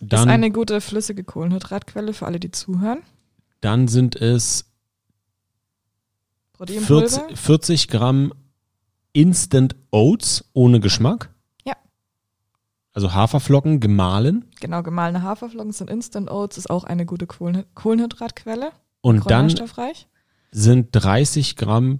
Dann, ist eine gute flüssige Kohlenhydratquelle für alle, die zuhören. dann sind es Proteinpulver. 40, 40 Gramm Instant Oats ohne Geschmack. Ja. Also Haferflocken gemahlen. Genau, gemahlene Haferflocken sind Instant Oats, ist auch eine gute Kohlen Kohlenhydratquelle. Und dann. Sind 30 Gramm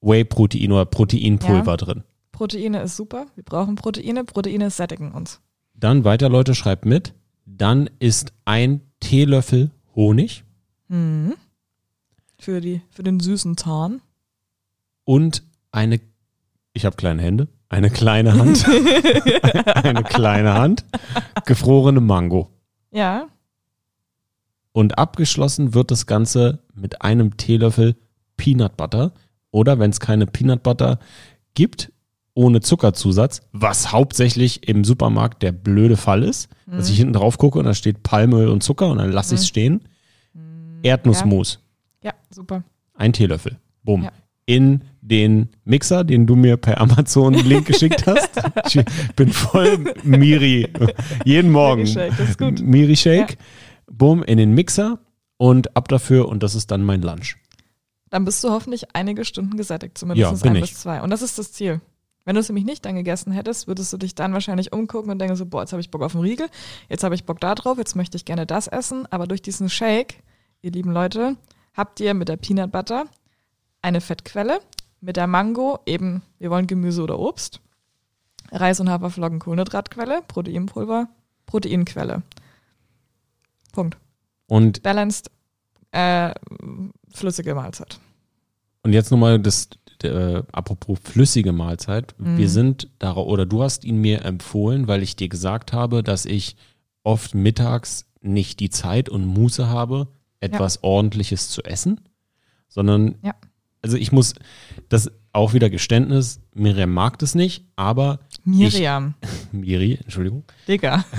Whey-Protein oder Proteinpulver Ja. drin. Proteine ist super. Wir brauchen Proteine. Proteine sättigen uns. Dann weiter, Leute, schreibt mit. Dann ist ein Teelöffel Honig Mhm. Für, die, für den süßen Zahn. und eine, ich habe kleine Hände, eine kleine Hand, eine kleine Hand, gefrorene Mango. Ja, Und abgeschlossen wird das Ganze mit einem Teelöffel Peanut Butter oder wenn es keine Peanut Butter gibt, ohne Zuckerzusatz, was hauptsächlich im Supermarkt der blöde Fall ist, dass ich hinten drauf gucke und da steht Palmöl und Zucker und dann lasse ich es stehen. Erdnussmus, ja, super. ein Teelöffel, bumm, Ja. in den Mixer, den du mir per Amazon Link geschickt hast. Ich bin voll Miri, jeden Morgen. Miri-Shake, das ist gut. Miri Shake, bumm, in den Mixer und ab dafür und das ist dann mein Lunch. Dann bist du hoffentlich einige Stunden gesättigt, zumindest Ja, ein ich. bis zwei. Und das ist das Ziel. Wenn du es nämlich nicht dann gegessen hättest, würdest du dich dann wahrscheinlich umgucken und denken so, boah, jetzt habe ich Bock auf einen Riegel, jetzt habe ich Bock da drauf, jetzt möchte ich gerne das essen. Aber durch diesen Shake, ihr lieben Leute, habt ihr mit der Peanut Butter eine Fettquelle, mit der Mango eben, wir wollen Gemüse oder Obst, Reis und Haferflocken Kohlenhydratquelle, Proteinpulver, Proteinquelle. Punkt. Und, Balanced, äh, flüssige Mahlzeit. und jetzt nochmal das, äh, apropos flüssige Mahlzeit. Mhm. Wir sind da, oder du hast ihn mir empfohlen, weil ich dir gesagt habe, dass ich oft mittags nicht die Zeit und Muße habe, etwas Ordentliches zu essen, sondern, Ja. also ich muss, das auch wieder Geständnis, Miriam mag das nicht, aber Miriam, Miri, Entschuldigung, Digga.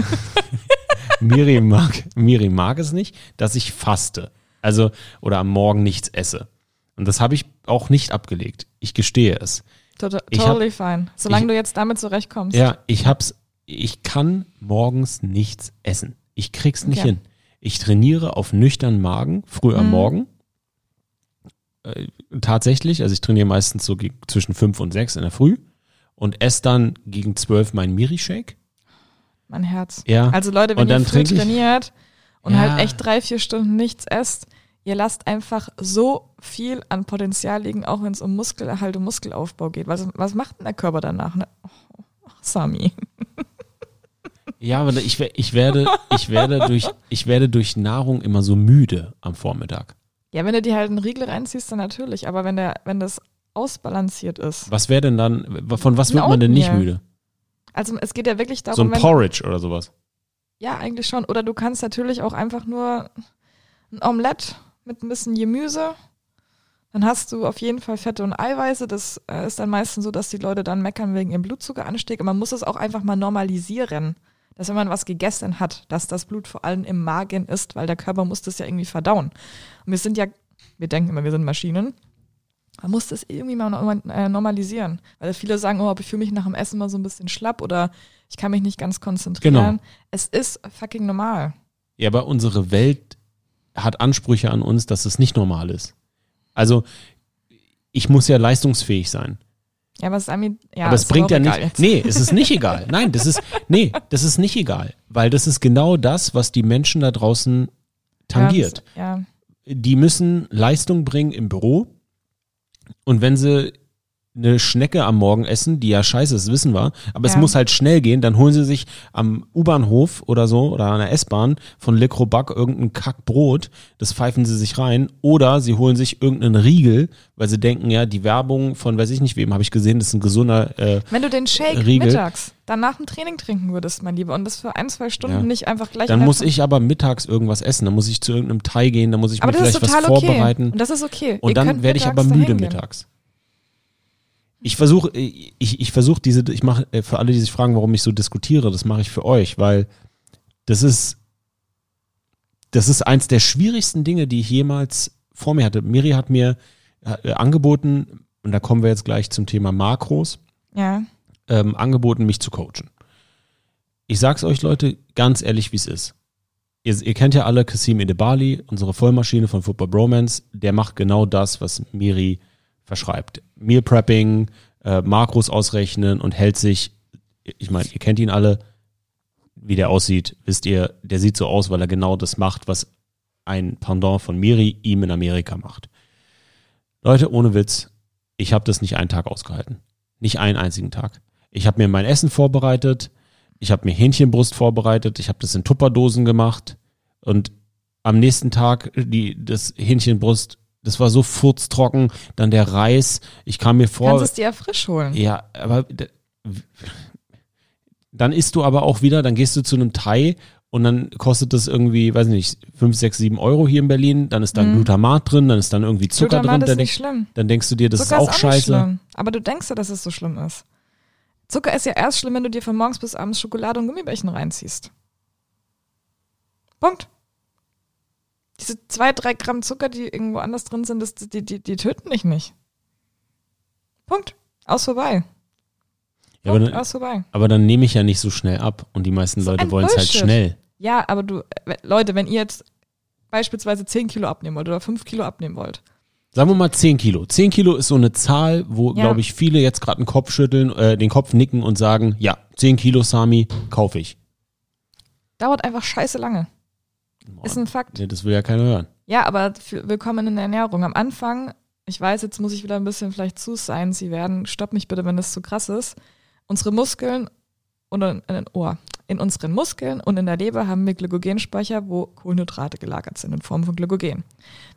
Miri mag, Miri mag es nicht, dass ich faste. Also, oder am Morgen nichts esse. Und das habe ich auch nicht abgelegt. Ich gestehe es. Total, totally fine. Solange ich- du jetzt damit zurechtkommst. Ja, ich hab's, ich kann morgens nichts essen. Ich krieg's nicht Okay. hin. Ich trainiere auf nüchternen Magen, früh am Mhm. Morgen. Äh, tatsächlich, also ich trainiere meistens so zwischen fünf und sechs in der Früh und esse dann gegen zwölf meinen Miri-Shake. Mein Herz. Ja. Also Leute, wenn ihr früh trainiert und Ja. halt echt drei, vier Stunden nichts esst, ihr lasst einfach so viel an Potenzial liegen, auch wenn es um Muskelerhalt und Muskelaufbau geht. Was, was macht denn der Körper danach? Ne? Oh, Sami. Ja, aber ich, ich werde, ich werde durch, ich werde durch Nahrung immer so müde am Vormittag. Ja, wenn du dir halt einen Riegel reinziehst, dann natürlich. Aber wenn der, wenn das ausbalanciert ist. Was wäre denn dann, von was wird man denn nicht müde? Also es geht ja wirklich darum, So ein Porridge oder sowas. Ja, eigentlich schon. Oder du kannst natürlich auch einfach nur ein Omelett mit ein bisschen Gemüse. Dann hast du auf jeden Fall Fette und Eiweiße. Das äh, ist dann meistens so, dass die Leute dann meckern wegen ihrem Blutzuckeranstieg. Und man muss es auch einfach mal normalisieren, dass wenn man was gegessen hat, dass das Blut vor allem im Magen ist, weil der Körper muss das ja irgendwie verdauen. Und wir sind ja, wir denken immer, wir sind Maschinen. Man muss das irgendwie mal äh, normalisieren. Weil viele sagen, oh, ich fühle mich nach dem Essen mal so ein bisschen schlapp oder ich kann mich nicht ganz konzentrieren. Genau. Es ist fucking normal. Ja, aber unsere Welt hat Ansprüche an uns, dass es nicht normal ist. Also, ich muss ja leistungsfähig sein. Ja, aber Sami, ja, aber es ist bringt ja nicht. jetzt. Nee, es ist nicht egal. Nein, das ist, nee, das ist nicht egal. Weil das ist genau das, was die Menschen da draußen tangiert. Ja, das- ja. die müssen Leistung bringen im Büro. Und wenn sie eine Schnecke am Morgen essen, die ja scheiße ist, wissen wir, aber es Ja. muss halt schnell gehen, dann holen sie sich am U-Bahnhof oder so oder an der S-Bahn von Le Crobac irgendein Kackbrot, das pfeifen sie sich rein oder sie holen sich irgendeinen Riegel, weil sie denken, ja, die Werbung von weiß ich nicht wem, habe ich gesehen, das ist ein gesunder äh, Wenn du den Shake Riegel. mittags dann nach dem Training trinken würdest, mein Lieber, und das für ein, zwei Stunden Ja. nicht einfach gleich. dann muss ich aber mittags irgendwas essen, dann muss ich zu irgendeinem Thai gehen, dann muss ich Aber mir das ist vielleicht total was okay. vorbereiten. Und das ist okay. Und Ihr dann werde ich aber müde mittags. Ich versuche, ich, ich versuche diese, ich mache äh, für alle, die sich fragen, warum ich so diskutiere, das mache ich für euch, weil das ist, das ist eins der schwierigsten Dinge, die ich jemals vor mir hatte. Miri hat mir äh, angeboten, und da kommen wir jetzt gleich zum Thema Makros, Ja. ähm, angeboten, mich zu coachen. Ich sag's euch, Leute, ganz ehrlich, wie es ist. Ihr, ihr kennt ja alle Kasim Edebali, unsere Vollmaschine von Football Bromance. Der macht genau das, was Miri verschreibt. Meal Prepping, äh, Makros ausrechnen und hält sich, ich meine, ihr kennt ihn alle, wie der aussieht, wisst ihr, der sieht so aus, weil er genau das macht, was ein Pendant von Miri ihm in Amerika macht. Leute, ohne Witz, ich habe das nicht einen Tag ausgehalten. Nicht einen einzigen Tag. Ich habe mir mein Essen vorbereitet, ich habe mir Hähnchenbrust vorbereitet, ich habe das in Tupperdosen gemacht und am nächsten Tag die das Hähnchenbrust, das war so furztrocken, dann der Reis, ich kam mir Kannst vor, es dir ja frisch holen. ja, aber dann isst du aber auch wieder, dann gehst du zu einem Thai und dann kostet das irgendwie, weiß nicht, 5, 6, 7 Euro hier in Berlin, dann ist da Glutamat drin, dann ist dann irgendwie Zucker Mhm. Glutamat drin, ist dann, nicht denk, schlimm. dann denkst du dir, das Zucker ist auch nicht scheiße. schlimm. Aber du denkst ja, dass es so schlimm ist. Zucker ist ja erst schlimm, wenn du dir von morgens bis abends Schokolade und Gummibärchen reinziehst. Punkt. Diese zwei, drei Gramm Zucker, die irgendwo anders drin sind, das, die, die, die töten dich nicht. Punkt. Aus vorbei. Ja, aber, dann, aus vorbei. aber dann nehme ich ja nicht so schnell ab und die meisten Leute wollen es halt schnell. Ja, aber du, äh, Leute, wenn ihr jetzt beispielsweise 10 Kilo abnehmen wollt oder 5 Kilo abnehmen wollt, Sagen wir mal 10 Kilo. 10 Kilo ist so eine Zahl, wo, Ja. glaube ich, viele jetzt gerade den Kopf schütteln, äh, den Kopf nicken und sagen, ja, 10 Kilo Sami, kaufe ich. dauert einfach scheiße lange. Ist ein Fakt. Nee, das will ja keiner hören. Ja, aber willkommen in der Ernährung. Am Anfang, ich weiß, jetzt muss ich wieder ein bisschen vielleicht zu sein, sie werden, stopp mich bitte, wenn das zu krass ist. Unsere Muskeln und in, in, oh, in unseren Muskeln und in der Leber haben wir Glykogenspeicher, wo Kohlenhydrate gelagert sind in Form von Glykogen.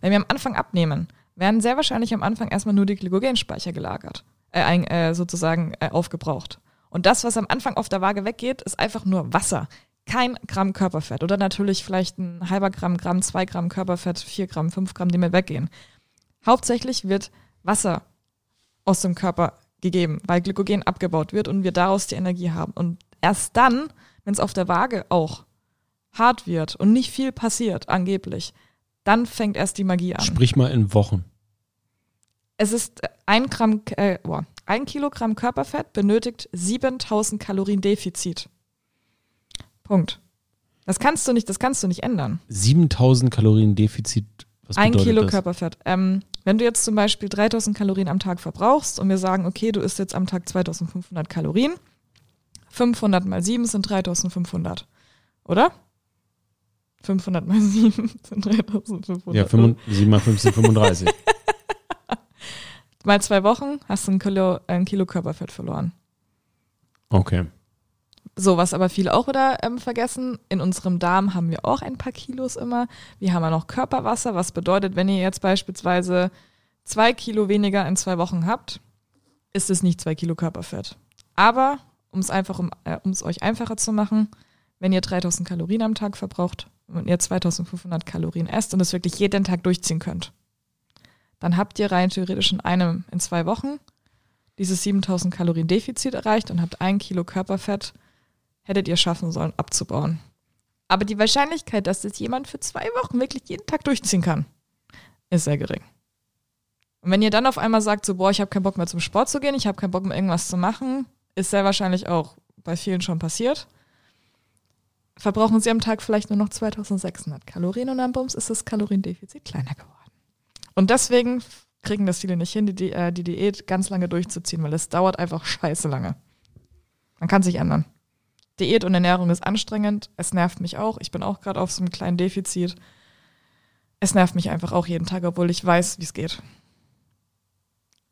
Wenn wir am Anfang abnehmen, werden sehr wahrscheinlich am Anfang erstmal nur die Glykogenspeicher gelagert, äh, äh, sozusagen äh, aufgebraucht. Und das, was am Anfang auf der Waage weggeht, ist einfach nur Wasser. Kein Gramm Körperfett oder natürlich vielleicht ein halber Gramm, Gramm, zwei Gramm Körperfett, vier Gramm, fünf Gramm, die mit weggehen. Hauptsächlich wird Wasser aus dem Körper gegeben, weil Glykogen abgebaut wird und wir daraus die Energie haben. Und erst dann, wenn es auf der Waage auch hart wird und nicht viel passiert, angeblich, dann fängt erst die Magie an. Sprich mal in Wochen. Es ist ein Gramm, äh, ein Kilogramm Körperfett benötigt 7000 Kalorien Defizit. Punkt. Das kannst du nicht, das kannst du nicht ändern. 7000 Kalorien Defizit. Was ein Kilo das? Körperfett. Ähm, wenn du jetzt zum Beispiel 3000 Kalorien am Tag verbrauchst und wir sagen, okay, du isst jetzt am Tag 2500 Kalorien, 500 mal 7 sind 3500. Oder? 500 mal 7 sind 3500. Ja, 7 mal 15, 35. mal zwei Wochen hast du ein Kilo, ein Kilo Körperfett verloren. Okay. So, was aber viele auch wieder ähm, vergessen, in unserem Darm haben wir auch ein paar Kilos immer. Wir haben ja noch Körperwasser, was bedeutet, wenn ihr jetzt beispielsweise zwei Kilo weniger in zwei Wochen habt, ist es nicht zwei Kilo Körperfett. Aber, um es einfach, um äh, es euch einfacher zu machen, wenn ihr 3000 Kalorien am Tag verbraucht und ihr 2500 Kalorien esst und es wirklich jeden Tag durchziehen könnt, dann habt ihr rein theoretisch in einem, in zwei Wochen dieses 7000 Kalorien Defizit erreicht und habt ein Kilo Körperfett hättet ihr schaffen sollen, abzubauen. Aber die Wahrscheinlichkeit, dass das jemand für zwei Wochen wirklich jeden Tag durchziehen kann, ist sehr gering. Und wenn ihr dann auf einmal sagt, so, boah, ich habe keinen Bock mehr zum Sport zu gehen, ich habe keinen Bock mehr irgendwas zu machen, ist sehr wahrscheinlich auch bei vielen schon passiert, verbrauchen sie am Tag vielleicht nur noch 2600 Kalorien und am Bums ist das Kaloriendefizit kleiner geworden. Und deswegen kriegen das viele nicht hin, die, äh, die Diät ganz lange durchzuziehen, weil es dauert einfach scheiße lange. Man kann sich ändern. Diät und Ernährung ist anstrengend. Es nervt mich auch. Ich bin auch gerade auf so einem kleinen Defizit. Es nervt mich einfach auch jeden Tag, obwohl ich weiß, wie es geht.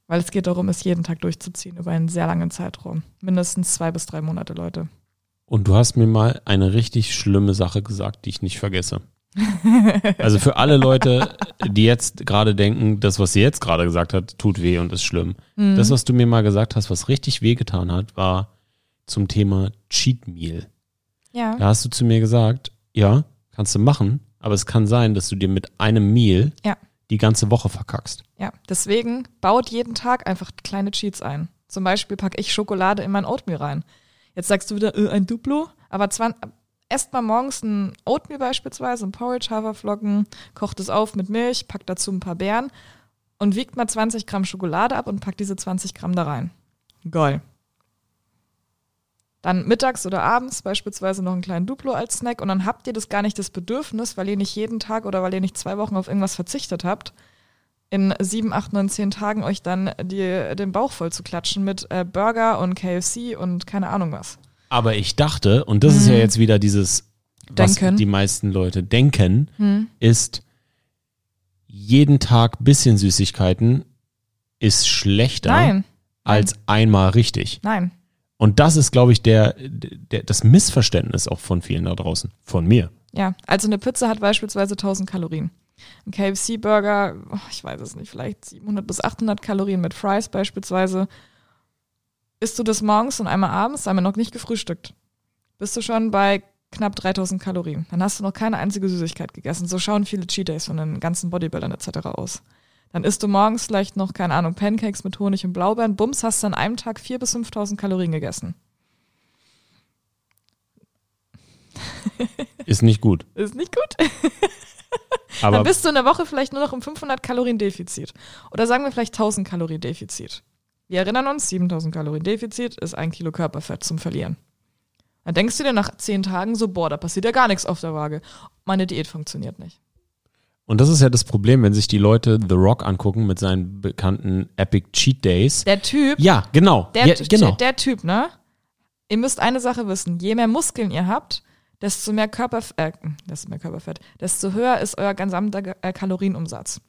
Weil es geht darum, es jeden Tag durchzuziehen über einen sehr langen Zeitraum. Mindestens zwei bis drei Monate, Leute. Und du hast mir mal eine richtig schlimme Sache gesagt, die ich nicht vergesse. Also für alle Leute, die jetzt gerade denken, das, was sie jetzt gerade gesagt hat, tut weh und ist schlimm. Mhm. Das, was du mir mal gesagt hast, was richtig wehgetan hat, war zum Thema Cheat Meal. Ja. Da hast du zu mir gesagt, ja, kannst du machen, aber es kann sein, dass du dir mit einem Meal Ja. die ganze Woche verkackst. Ja, deswegen baut jeden Tag einfach kleine Cheats ein. Zum Beispiel packe ich Schokolade in mein Oatmeal rein. Jetzt sagst du wieder, äh, ein Duplo, aber 20, esst mal morgens ein Oatmeal beispielsweise, ein Porridge, Haferflocken, kocht es auf mit Milch, packt dazu ein paar Beeren und wiegt mal 20 Gramm Schokolade ab und packt diese 20 Gramm da rein. Geil. Dann mittags oder abends beispielsweise noch einen kleinen Duplo als Snack und dann habt ihr das gar nicht das Bedürfnis, weil ihr nicht jeden Tag oder weil ihr nicht zwei Wochen auf irgendwas verzichtet habt, in sieben, acht, neun, zehn Tagen euch dann die, den Bauch voll zu klatschen mit äh, Burger und KFC und keine Ahnung was. Aber ich dachte, und das ist ja Mhm. jetzt wieder dieses, was Denken. die meisten Leute denken, Hm. ist jeden Tag bisschen Süßigkeiten ist schlechter Nein, als einmal richtig. nein. Und das ist, glaube ich, der, der, das Missverständnis auch von vielen da draußen. Von mir. Ja, also eine Pizza hat beispielsweise 1000 Kalorien. Ein KFC-Burger, oh, ich weiß es nicht, vielleicht 700 bis 800 Kalorien mit Fries beispielsweise. Isst du das morgens und einmal abends, wir noch nicht gefrühstückt, bist du schon bei knapp 3000 Kalorien. Dann hast du noch keine einzige Süßigkeit gegessen. So schauen viele Cheat Days von den ganzen Bodybuildern etc. aus. Dann isst du morgens vielleicht noch, keine Ahnung, Pancakes mit Honig und Blaubeeren. Bums, hast du an einem Tag 4.000 bis 5.000 Kalorien gegessen. Ist nicht gut. Ist nicht gut. Aber dann bist du in der Woche vielleicht nur noch im 500 Kalorien Defizit. Oder sagen wir vielleicht 1000 Kalorien Defizit. Wir erinnern uns, 7000 Kalorien Defizit ist ein Kilo Körperfett zum Verlieren. Dann denkst du dir nach 10 Tagen so, boah, da passiert ja gar nichts auf der Waage. Meine Diät funktioniert nicht. Und das ist ja das Problem, wenn sich die Leute The Rock angucken mit seinen bekannten Epic Cheat Days. Der Typ, Ja, genau. der, ja, genau. der Typ, ne? Ihr müsst eine Sache wissen. Je mehr Muskeln ihr habt, desto mehr Körperfett, äh, desto mehr Körperfett, desto höher ist euer gesamter äh, Kalorienumsatz.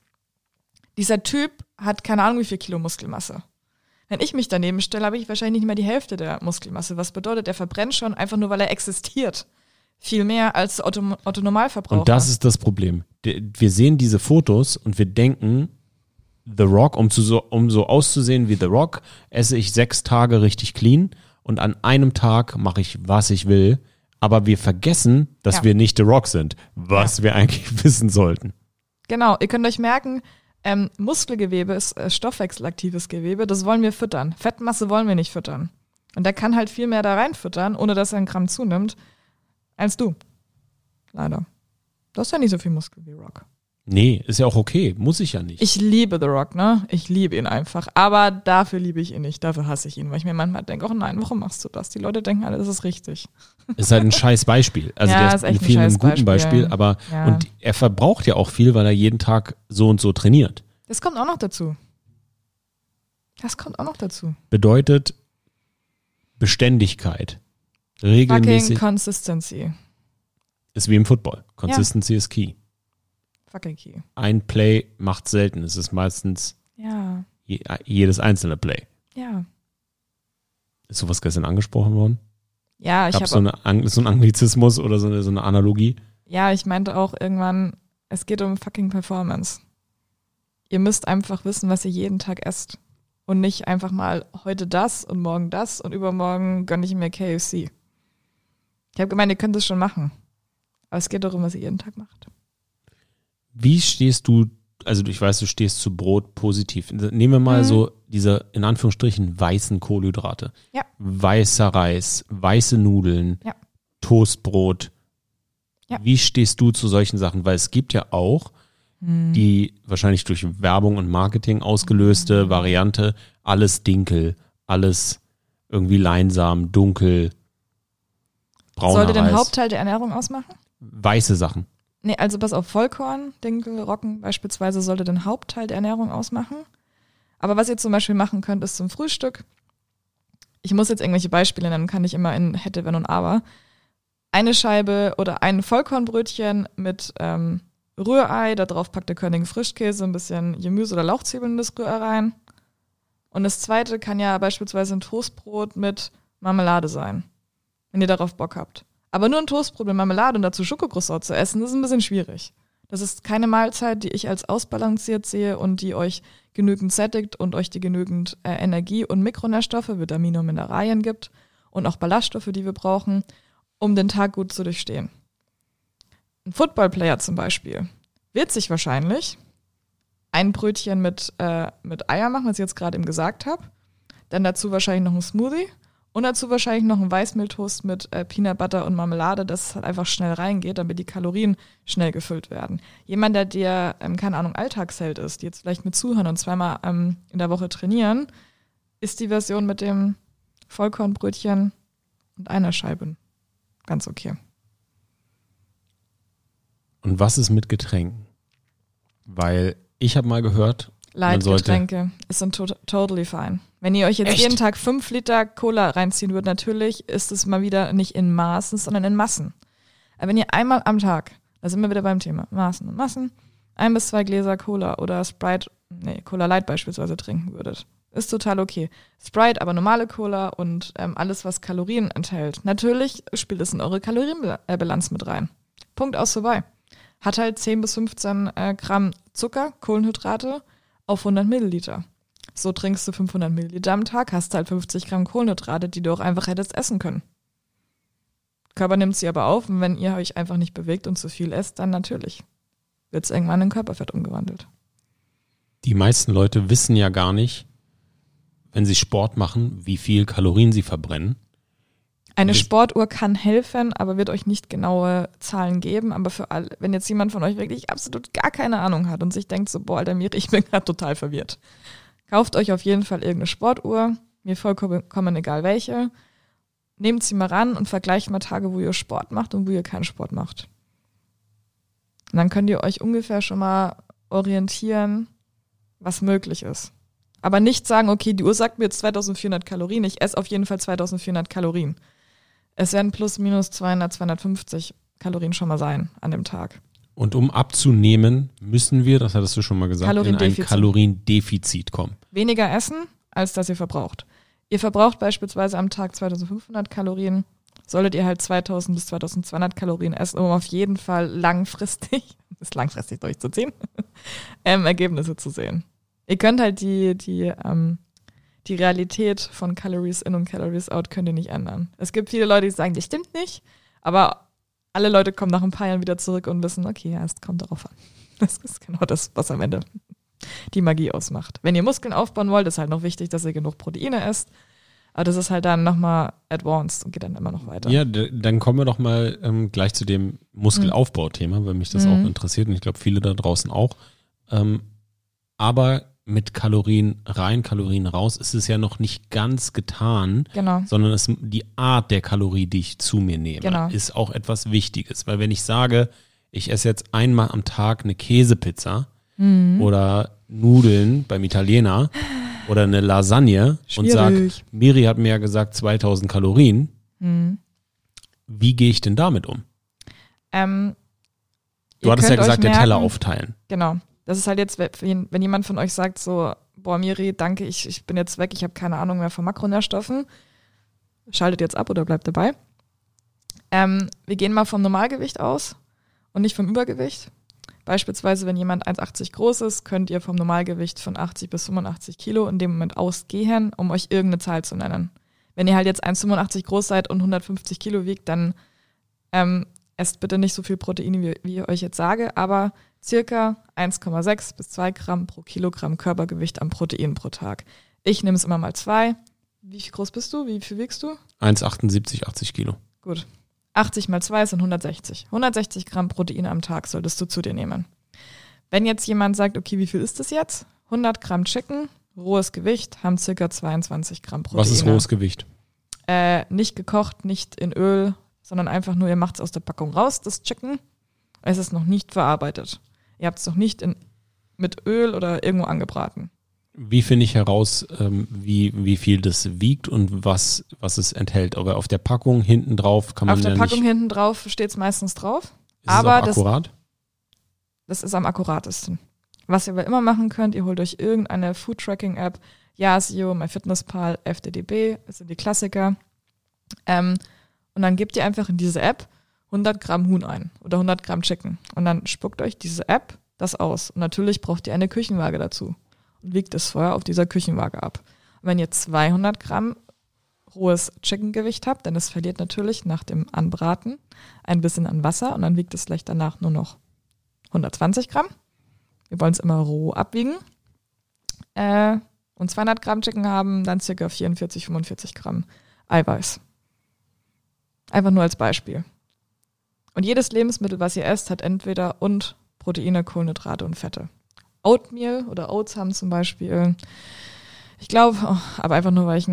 Dieser Typ hat keine Ahnung, wie viel Kilo Muskelmasse. Wenn ich mich daneben stelle, habe ich wahrscheinlich nicht mehr die Hälfte der Muskelmasse. Was bedeutet, er verbrennt schon einfach nur, weil er existiert. Viel mehr als Otto, Otto Normalverbraucher. Und das ist das Problem. Wir sehen diese Fotos und wir denken, The Rock, um, zu so, um so auszusehen wie The Rock, esse ich sechs Tage richtig clean und an einem Tag mache ich, was ich will. Aber wir vergessen, dass Ja. wir nicht The Rock sind, was wir eigentlich wissen sollten. Genau, ihr könnt euch merken, ähm, Muskelgewebe ist äh, stoffwechselaktives Gewebe, das wollen wir füttern. Fettmasse wollen wir nicht füttern. Und der kann halt viel mehr da rein füttern, ohne dass er einen Gramm zunimmt, als du. Leider. Du hast ja nicht so viel Muskel wie Rock. Nee, ist ja auch okay, muss ich ja nicht. Ich liebe The Rock, ne? Ich liebe ihn einfach. Aber dafür liebe ich ihn nicht, dafür hasse ich ihn, weil ich mir manchmal denke, oh nein, warum machst du das? Die Leute denken alle, das ist richtig. ist halt ein scheiß Beispiel. Also Ja, der ist ist in echt ein ein guten Beispiel. Beispiel, aber Ja. und er verbraucht ja auch viel, weil er jeden Tag so und so trainiert. Das kommt auch noch dazu. Das kommt auch noch dazu. Bedeutet Beständigkeit. Fucking Regelmäßig Consistency. ist wie im Football. Consistency ist key. Fucking key. Ein Play macht selten. Es ist meistens Ja, je, jedes einzelne Play. ja. Ist sowas gestern angesprochen worden? Ja, ich habe so, eine so einen Anglizismus oder so eine, so eine Analogie? Ja, ich meinte auch irgendwann, es geht um fucking Performance. Ihr müsst einfach wissen, was ihr jeden Tag esst. Und nicht einfach mal heute das und morgen das und übermorgen gönne ich mir KFC. Ich habe gemeint, ihr könnt es schon machen. Aber es geht darum, was ihr jeden Tag macht. Wie stehst du, also ich weiß, du stehst zu Brot positiv. Nehmen wir mal Mhm. so diese, in Anführungsstrichen, weißen Kohlenhydrate. Ja. Weißer Reis, weiße Nudeln, Ja. Toastbrot. Ja. Wie stehst du zu solchen Sachen? Weil es gibt ja auch Mhm. die wahrscheinlich durch Werbung und Marketing ausgelöste Mhm. Variante, alles Dinkel, alles irgendwie Leinsamen, dunkel, brauner Sollte den Reis, Hauptteil der Ernährung ausmachen? weiße Sachen. Nee, also pass auf, Vollkorn, Dinkel, Rocken beispielsweise sollte den Hauptteil der Ernährung ausmachen. Aber was ihr zum Beispiel machen könnt, ist zum Frühstück. Ich muss jetzt irgendwelche Beispiele nennen, kann ich immer in hätte, wenn und aber. Eine Scheibe oder ein Vollkornbrötchen mit ähm, Rührei, da drauf packt ihr Körnigen Frischkäse, ein bisschen Gemüse oder Lauchzwiebeln in das Rührei rein. Und das zweite kann ja beispielsweise ein Toastbrot mit Marmelade sein, wenn ihr darauf Bock habt. Aber nur ein Toastbrot mit Marmelade und dazu Schokocroissant zu essen, ist ein bisschen schwierig. Das ist keine Mahlzeit, die ich als ausbalanciert sehe und die euch genügend sättigt und euch die genügend äh, Energie und Mikronährstoffe, Vitamine und Mineralien gibt und auch Ballaststoffe, die wir brauchen, um den Tag gut zu durchstehen. Ein Footballplayer zum Beispiel wird sich wahrscheinlich ein Brötchen mit, äh, mit Eier machen, was ich jetzt gerade eben gesagt habe, Dann dazu wahrscheinlich noch ein Smoothie und dazu wahrscheinlich noch ein Weißmehltoast mit äh, Peanut Butter und Marmelade, dass es halt einfach schnell reingeht, damit die Kalorien schnell gefüllt werden. Jemand, der dir, ähm, keine Ahnung, Alltagsheld ist, die jetzt vielleicht mit zuhören und zweimal ähm, in der Woche trainieren, ist die Version mit dem Vollkornbrötchen und einer Scheibe ganz okay. Und was ist mit Getränken? Weil ich habe mal gehört, Leitgetränke sind to totally fine. Wenn ihr euch jetzt Echt? jeden Tag fünf Liter Cola reinziehen würdet, natürlich ist es mal wieder nicht in Maßen, sondern in Massen. Aber wenn ihr einmal am Tag, da sind wir wieder beim Thema, Maßen und Massen, ein bis zwei Gläser Cola oder Sprite, nee, Cola Light beispielsweise trinken würdet, ist total okay. Sprite, aber normale Cola und ähm, alles, was Kalorien enthält. Natürlich spielt es in eure Kalorienbilanz mit rein. Punkt aus vorbei. Hat halt 10 bis 15 äh, Gramm Zucker, Kohlenhydrate auf 100 Milliliter. So trinkst du 500 Milliliter am Tag, hast halt 50 Gramm Kohlenhydrate, die du auch einfach hättest essen können. Körper nimmt sie aber auf und wenn ihr euch einfach nicht bewegt und zu viel esst, dann natürlich wird es irgendwann in Körperfett umgewandelt. die meisten Leute wissen ja gar nicht, wenn sie Sport machen, wie viel Kalorien sie verbrennen. Eine Sportuhr kann helfen, aber wird euch nicht genaue Zahlen geben. Aber für alle, wenn jetzt jemand von euch wirklich absolut gar keine Ahnung hat und sich denkt so, boah, Alter Miri, ich bin gerade total verwirrt. Kauft euch auf jeden Fall irgendeine Sportuhr, mir vollkommen egal welche. Nehmt sie mal ran und vergleicht mal Tage, wo ihr Sport macht und wo ihr keinen Sport macht. Und dann könnt ihr euch ungefähr schon mal orientieren, was möglich ist. Aber nicht sagen, okay, die Uhr sagt mir jetzt 2400 Kalorien, ich esse auf jeden Fall 2400 Kalorien. Es werden plus minus 200, 250 Kalorien schon mal sein an dem Tag. Und um abzunehmen, müssen wir, das hattest du schon mal gesagt, in ein Kaloriendefizit. Kaloriendefizit kommen. Weniger essen, als dass ihr verbraucht. Ihr verbraucht beispielsweise am Tag 2500 Kalorien, solltet ihr halt 2000 bis 2200 Kalorien essen, um auf jeden Fall langfristig, ist langfristig durchzuziehen, ähm, Ergebnisse zu sehen. Ihr könnt halt die, die, ähm, die Realität von Calories in und Calories out könnt ihr nicht ändern. Es gibt viele Leute, die sagen, das stimmt nicht, aber alle Leute kommen nach ein paar Jahren wieder zurück und wissen, okay, ja, es kommt darauf an. Das ist genau das, was am Ende die Magie ausmacht. Wenn ihr Muskeln aufbauen wollt, ist halt noch wichtig, dass ihr genug Proteine esst. Aber das ist halt dann nochmal advanced und geht dann immer noch weiter. Ja, dann kommen wir doch mal ähm, gleich zu dem Muskelaufbauthema, weil mich das Mhm. auch interessiert und ich glaube viele da draußen auch. Ähm, aber mit Kalorien rein, Kalorien raus ist es ja noch nicht ganz getan, Genau. sondern es, die Art der Kalorie, die ich zu mir nehme, Genau. ist auch etwas Wichtiges. Weil wenn ich sage, ich esse jetzt einmal am Tag eine Käsepizza Mhm. oder Nudeln beim Italiener oder eine Lasagne und sage, Schwierig. Miri hat mir ja gesagt 2000 Kalorien, Mhm. wie gehe ich denn damit um? Ähm, Du hattest ja gesagt, der Teller merken- aufteilen. Genau. Das ist halt jetzt, wenn wenn jemand von euch sagt so, boah Miri, danke, ich, ich bin jetzt weg, ich habe keine Ahnung mehr von Makronährstoffen, schaltet jetzt ab oder bleibt dabei. Ähm, wir gehen mal vom Normalgewicht aus und nicht vom Übergewicht. Beispielsweise, wenn jemand 1,80 groß ist, könnt ihr vom Normalgewicht von 80 bis 85 Kilo in dem Moment ausgehen, um euch irgendeine Zahl zu nennen. Wenn ihr halt jetzt 1,85 groß seid und 150 Kilo wiegt, dann ähm, esst bitte nicht so viel Proteine, wie, wie ich euch jetzt sage, aber circa 1,6 bis 2 Gramm pro Kilogramm Körpergewicht an Protein pro Tag. Ich nehme es immer mal zwei. Wie groß bist du? Wie viel wiegst du? 1,78, 80 Kilo. Gut. 80 mal 2 sind 160. 160 Gramm Protein am Tag solltest du zu dir nehmen. Wenn jetzt jemand sagt, okay, wie viel ist das jetzt? 100 Gramm Chicken, rohes Gewicht, haben circa 22 Gramm Protein. Was ist rohes Gewicht? Äh, nicht gekocht, nicht in Öl, sondern einfach nur, ihr macht es aus der Packung raus, das Chicken. Es ist noch nicht verarbeitet. Ihr habt es noch nicht in, mit Öl oder irgendwo angebraten. Wie finde ich heraus, ähm, wie, wie viel das wiegt und was, was es enthält? Aber auf der Packung hinten drauf kann man Auf der ja Packung nicht. hinten drauf steht es meistens drauf. Ist aber es auch das- akkurat? Das ist am akkuratesten. Was ihr aber immer machen könnt, ihr holt euch irgendeine Food-Tracking-App, Yasio, MyFitnessPal, FDDB, das sind die Klassiker. Ähm, und dann gebt ihr einfach in diese App 100 Gramm Huhn ein oder 100 Gramm Chicken. Und dann spuckt euch diese App das aus. Und natürlich braucht ihr eine Küchenwaage dazu. Und wiegt es vorher auf dieser Küchenwaage ab. Und wenn ihr 200 Gramm rohes Chickengewicht habt, dann es verliert natürlich nach dem Anbraten ein bisschen an Wasser und dann wiegt es gleich danach nur noch 120 Gramm. Wir wollen es immer roh abwiegen. Äh, und 200 Gramm Chicken haben, dann circa 44, 45 Gramm Eiweiß. Einfach nur als Beispiel. Und jedes Lebensmittel, was ihr esst, hat entweder und Proteine, Kohlenhydrate und Fette. Oatmeal oder Oats haben zum Beispiel, ich glaube, oh, aber einfach nur, weil ich,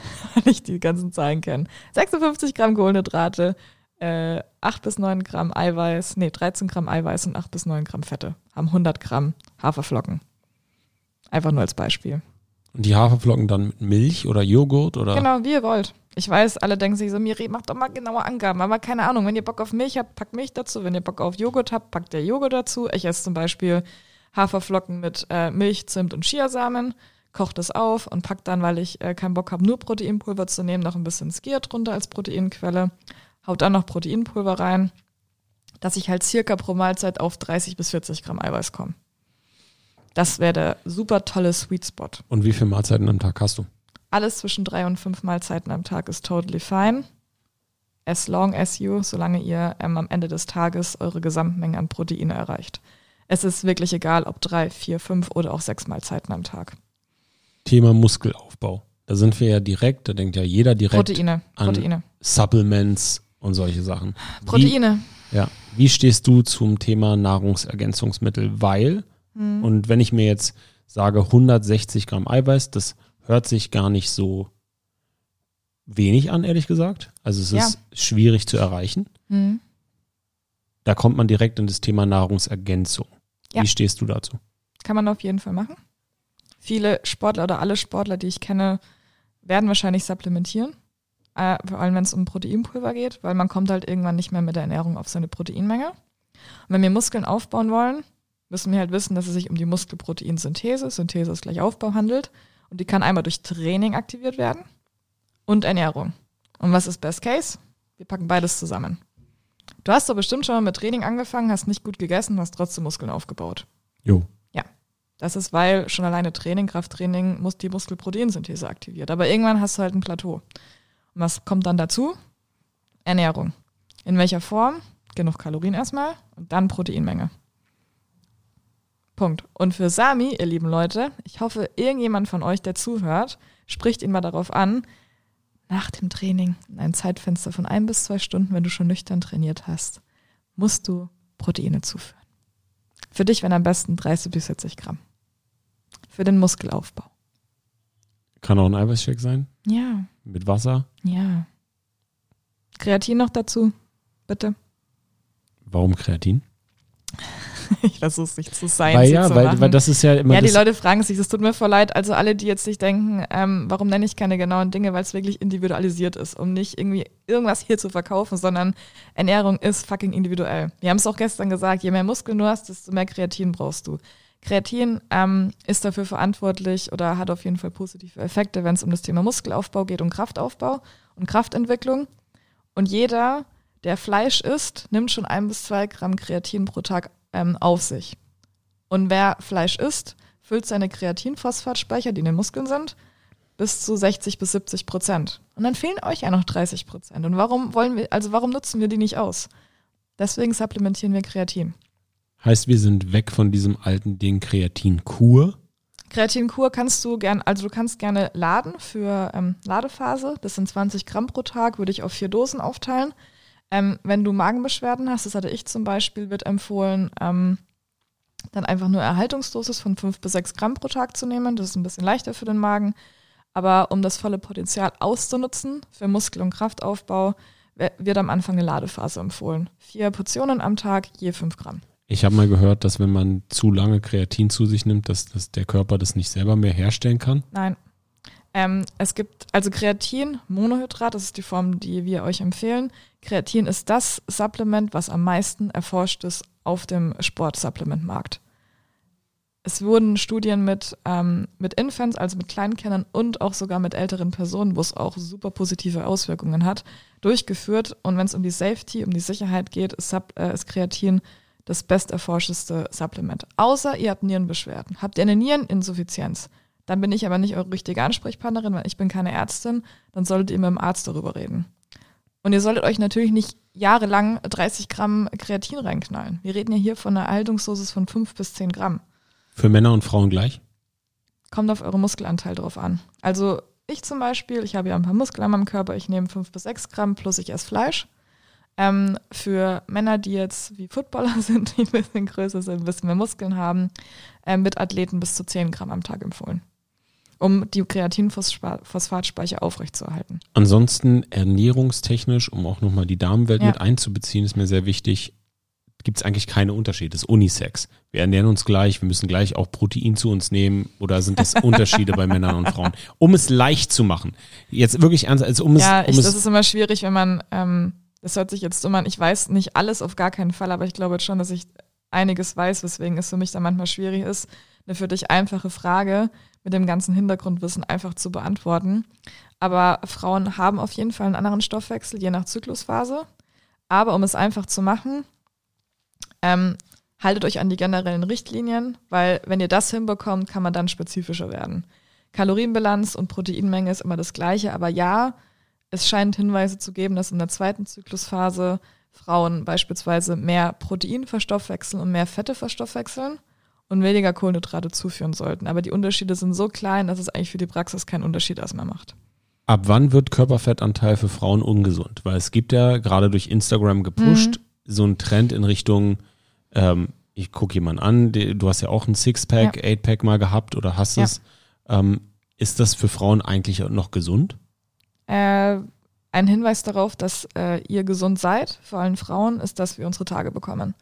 ich die ganzen Zahlen kenne, 56 Gramm Kohlenhydrate, äh, 8 bis 9 Gramm Eiweiß, nee, 13 Gramm Eiweiß und 8 bis 9 Gramm Fette, haben 100 Gramm Haferflocken. Einfach nur als Beispiel. Und die Haferflocken dann mit Milch oder Joghurt oder? Genau, wie ihr wollt. Ich weiß, alle denken sich so, Miri, mach doch mal genaue Angaben. Aber keine Ahnung, wenn ihr Bock auf Milch habt, packt Milch dazu. Wenn ihr Bock auf Joghurt habt, packt der Joghurt dazu. Ich esse zum Beispiel Haferflocken mit äh, Milch, Zimt und Chiasamen, kocht es auf und packt dann, weil ich äh, keinen Bock habe, nur Proteinpulver zu nehmen, noch ein bisschen Skier drunter als Proteinquelle. Haut dann noch Proteinpulver rein, dass ich halt circa pro Mahlzeit auf 30 bis 40 Gramm Eiweiß komme. Das wäre der super tolle Sweet Spot. Und wie viele Mahlzeiten am Tag hast du? Alles zwischen drei und fünf Mahlzeiten am Tag ist totally fine. As long as you, solange ihr ähm, am Ende des Tages eure Gesamtmenge an Proteine erreicht. Es ist wirklich egal, ob drei, vier, fünf oder auch sechs Mahlzeiten am Tag. Thema Muskelaufbau. Da sind wir ja direkt, da denkt ja jeder direkt Proteine, an Proteine. Supplements und solche Sachen. Proteine. Wie, ja. Wie stehst du zum Thema Nahrungsergänzungsmittel? Weil, Hm. und wenn ich mir jetzt sage 160 Gramm Eiweiß, das hört sich gar nicht so wenig an, ehrlich gesagt. Also es Ja. ist schwierig zu erreichen. Hm. Da kommt man direkt in das Thema Nahrungsergänzung. Ja. Wie stehst du dazu? Kann man auf jeden Fall machen. Viele Sportler oder alle Sportler, die ich kenne, werden wahrscheinlich supplementieren. Äh, vor allem, wenn es um Proteinpulver geht, weil man kommt halt irgendwann nicht mehr mit der Ernährung auf seine Proteinmenge. Und wenn wir Muskeln aufbauen wollen, müssen wir halt wissen, dass es sich um die Muskelproteinsynthese, Synthese ist gleich Aufbau, handelt. Und die kann einmal durch Training aktiviert werden und Ernährung. Und was ist Best Case? Wir packen beides zusammen. Du hast doch bestimmt schon mal mit Training angefangen, hast nicht gut gegessen, hast trotzdem Muskeln aufgebaut. Jo. Das ist, weil schon alleine Training, Krafttraining, muss die Muskelproteinsynthese aktiviert. Aber irgendwann hast du halt ein Plateau. Und was kommt dann dazu? Ernährung. In welcher Form? Genug Kalorien erstmal und dann Proteinmenge. Punkt. Und für Sami, ihr lieben Leute, ich hoffe, irgendjemand von euch, der zuhört, spricht ihn mal darauf an, nach dem Training, in ein Zeitfenster von ein bis zwei Stunden, wenn du schon nüchtern trainiert hast, musst du Proteine zuführen. Für dich wären am besten 30 bis 40 Gramm. Für den Muskelaufbau. Kann auch ein Eiweißshake sein. Ja, Mit Wasser. ja. Kreatin noch dazu, bitte. Warum Kreatin? Ich lasse es nicht zu sein. weil ja, weil, weil das ist ja immer ja, die das, Leute fragen sich, es tut mir voll leid. Also alle, die jetzt sich denken, ähm, warum nenne ich keine genauen Dinge, weil es wirklich individualisiert ist, um nicht irgendwie irgendwas hier zu verkaufen, sondern Ernährung ist fucking individuell. Wir haben es auch gestern gesagt, je mehr Muskeln du hast, desto mehr Kreatin brauchst du. Kreatin ähm, ist dafür verantwortlich oder hat auf jeden Fall positive Effekte, wenn es um das Thema Muskelaufbau geht und Kraftaufbau und Kraftentwicklung. Und jeder, der Fleisch isst, nimmt schon ein bis zwei Gramm Kreatin pro Tag ähm, auf sich. Und wer Fleisch isst, füllt seine Kreatinphosphatspeicher, die in den Muskeln sind, bis zu 60 bis 70 Prozent. Und dann fehlen euch ja noch 30 Prozent. Und warum wollen wir, also warum nutzen wir die nicht aus? Deswegen supplementieren wir Kreatin. heißt, wir sind weg von diesem alten Ding Kreatinkur. Kreatinkur kannst du gern, also du kannst gerne laden für ähm, Ladephase. Das sind 20 Gramm pro Tag, würde ich auf vier Dosen aufteilen. Ähm, wenn du Magenbeschwerden hast, das hatte ich zum Beispiel, wird empfohlen, ähm, dann einfach nur Erhaltungsdosis von 5 bis 6 Gramm pro Tag zu nehmen. Das ist ein bisschen leichter für den Magen. Aber um das volle Potenzial auszunutzen für Muskel- und Kraftaufbau, wird am Anfang eine Ladephase empfohlen. Vier Portionen am Tag, je 5 Gramm. Ich habe mal gehört, dass wenn man zu lange Kreatin zu sich nimmt, dass, dass der Körper das nicht selber mehr herstellen kann. Nein. Ähm, es gibt also Kreatin, Monohydrat, das ist die Form, die wir euch empfehlen. Kreatin ist das Supplement, was am meisten erforscht ist auf dem Sportsupplementmarkt. Es wurden Studien mit, ähm, mit Infants, also mit Kleinkindern und auch sogar mit älteren Personen, wo es auch super positive Auswirkungen hat, durchgeführt. Und wenn es um die Safety, um die Sicherheit geht, ist, Sub, äh, ist Kreatin das besterforschteste Supplement. Außer ihr habt Nierenbeschwerden. Habt ihr eine Niereninsuffizienz, dann bin ich aber nicht eure richtige Ansprechpartnerin, weil ich bin keine Ärztin, dann solltet ihr mit dem Arzt darüber reden. Und ihr solltet euch natürlich nicht jahrelang 30 Gramm Kreatin reinknallen. Wir reden ja hier von einer Erhaltungsdosis von 5 bis 10 Gramm. Für Männer und Frauen gleich. kommt auf euren Muskelanteil drauf an. Also ich zum Beispiel, ich habe ja ein paar Muskeln an meinem Körper, ich nehme fünf bis sechs Gramm plus ich esse Fleisch. Ähm, für Männer, die jetzt wie Footballer sind, die ein bisschen größer sind, ein bisschen mehr Muskeln haben, ähm, wird Athleten bis zu 10 Gramm am Tag empfohlen, um die Kreatinphosphatspeicher aufrechtzuerhalten. Ansonsten ernährungstechnisch, um auch nochmal die Damenwelt ja. mit einzubeziehen, ist mir sehr wichtig, gibt es eigentlich keine Unterschiede. Das ist Unisex. Wir ernähren uns gleich, wir müssen gleich auch Protein zu uns nehmen oder sind das Unterschiede bei Männern und Frauen? Um es leicht zu machen. Jetzt wirklich ernst, also um ja, es. Um ich, das ist immer schwierig, wenn man, ähm, das hört sich jetzt dumm an, ich weiß nicht alles auf gar keinen Fall, aber ich glaube schon, dass ich einiges weiß, weswegen es für mich dann manchmal schwierig ist, eine für dich einfache Frage mit dem ganzen Hintergrundwissen einfach zu beantworten. Aber Frauen haben auf jeden Fall einen anderen Stoffwechsel, je nach Zyklusphase. Aber um es einfach zu machen, ähm, haltet euch an die generellen Richtlinien, weil wenn ihr das hinbekommt, kann man dann spezifischer werden. Kalorienbilanz und Proteinmenge ist immer das gleiche, aber ja, es scheint Hinweise zu geben, dass in der zweiten Zyklusphase Frauen beispielsweise mehr Protein verstoffwechseln und mehr Fette verstoffwechseln und weniger Kohlenhydrate zuführen sollten. Aber die Unterschiede sind so klein, dass es eigentlich für die Praxis keinen Unterschied erstmal macht. Ab wann wird Körperfettanteil für Frauen ungesund? Weil es gibt ja gerade durch Instagram gepusht mhm. so einen Trend in Richtung ähm, ich gucke jemanden an, du hast ja auch ein Sixpack, ja. Eightpack mal gehabt oder hast ja. es. Ähm, ist das für Frauen eigentlich noch gesund? Äh, ein Hinweis darauf, dass äh, ihr gesund seid, vor allem Frauen, ist, dass wir unsere Tage bekommen.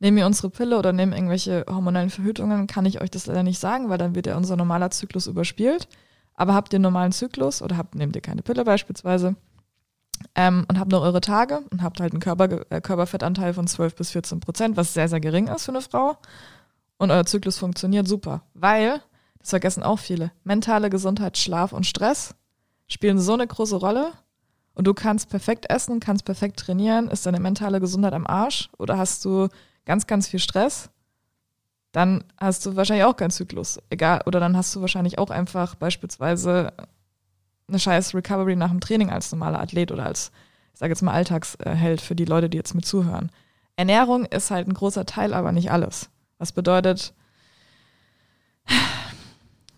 Nehmen wir unsere Pille oder nehmen irgendwelche hormonellen Verhütungen, kann ich euch das leider nicht sagen, weil dann wird ja unser normaler Zyklus überspielt. Aber habt ihr einen normalen Zyklus oder habt, nehmt ihr keine Pille beispielsweise, ähm, und habt noch eure Tage und habt halt einen Körper, äh, Körperfettanteil von 12 bis 14 Prozent, was sehr, sehr gering ist für eine Frau. Und euer Zyklus funktioniert super, weil, das vergessen auch viele, mentale Gesundheit, Schlaf und Stress spielen so eine große Rolle. Und du kannst perfekt essen, kannst perfekt trainieren, ist deine mentale Gesundheit am Arsch oder hast du ganz, ganz viel Stress, dann hast du wahrscheinlich auch keinen Zyklus. Egal, oder dann hast du wahrscheinlich auch einfach beispielsweise eine scheiß Recovery nach dem Training als normaler Athlet oder als, ich sage jetzt mal, Alltagsheld für die Leute, die jetzt mit zuhören. Ernährung ist halt ein großer Teil, aber nicht alles. Was bedeutet,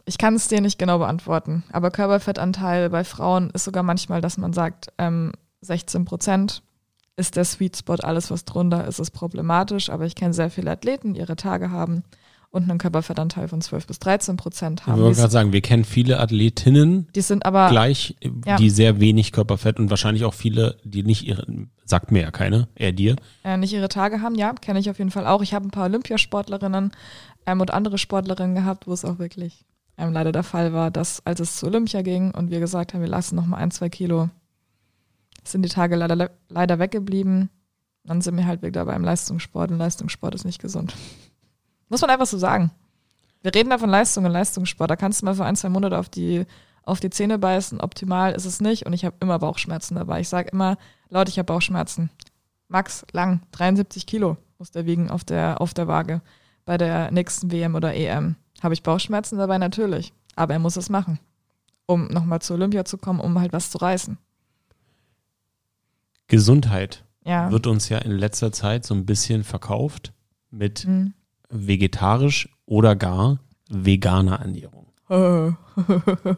ich kann es dir nicht genau beantworten, aber Körperfettanteil bei Frauen ist sogar manchmal, dass man sagt, ähm, 16 Prozent ist der Sweet Spot, alles was drunter ist, ist problematisch, aber ich kenne sehr viele Athleten, die ihre Tage haben und einen Körperfettanteil von 12 bis 13 Prozent haben. Ich wollte gerade sagen, wir kennen viele Athletinnen, die sind aber gleich, ja. die sehr wenig Körperfett und wahrscheinlich auch viele, die nicht ihre, sagt mir ja keine, eher dir. Äh, nicht ihre Tage haben, ja, kenne ich auf jeden Fall auch. Ich habe ein paar Olympiasportlerinnen ähm, und andere Sportlerinnen gehabt, wo es auch wirklich ähm, leider der Fall war, dass als es zu Olympia ging und wir gesagt haben, wir lassen noch mal ein, zwei Kilo, sind die Tage leider, leider weggeblieben. Dann sind wir halt wieder beim Leistungssport und Leistungssport ist nicht gesund. Muss man einfach so sagen. Wir reden da von Leistung und Leistungssport. Da kannst du mal für ein, zwei Monate auf die, auf die Zähne beißen. Optimal ist es nicht. Und ich habe immer Bauchschmerzen dabei. Ich sage immer, Leute, ich habe Bauchschmerzen. Max Lang, 73 Kilo muss der wiegen auf der, auf der Waage. Bei der nächsten WM oder EM. Habe ich Bauchschmerzen dabei? Natürlich. Aber er muss es machen. Um nochmal zur Olympia zu kommen, um halt was zu reißen. Gesundheit ja. wird uns ja in letzter Zeit so ein bisschen verkauft mit mhm vegetarisch oder gar veganer Ernährung.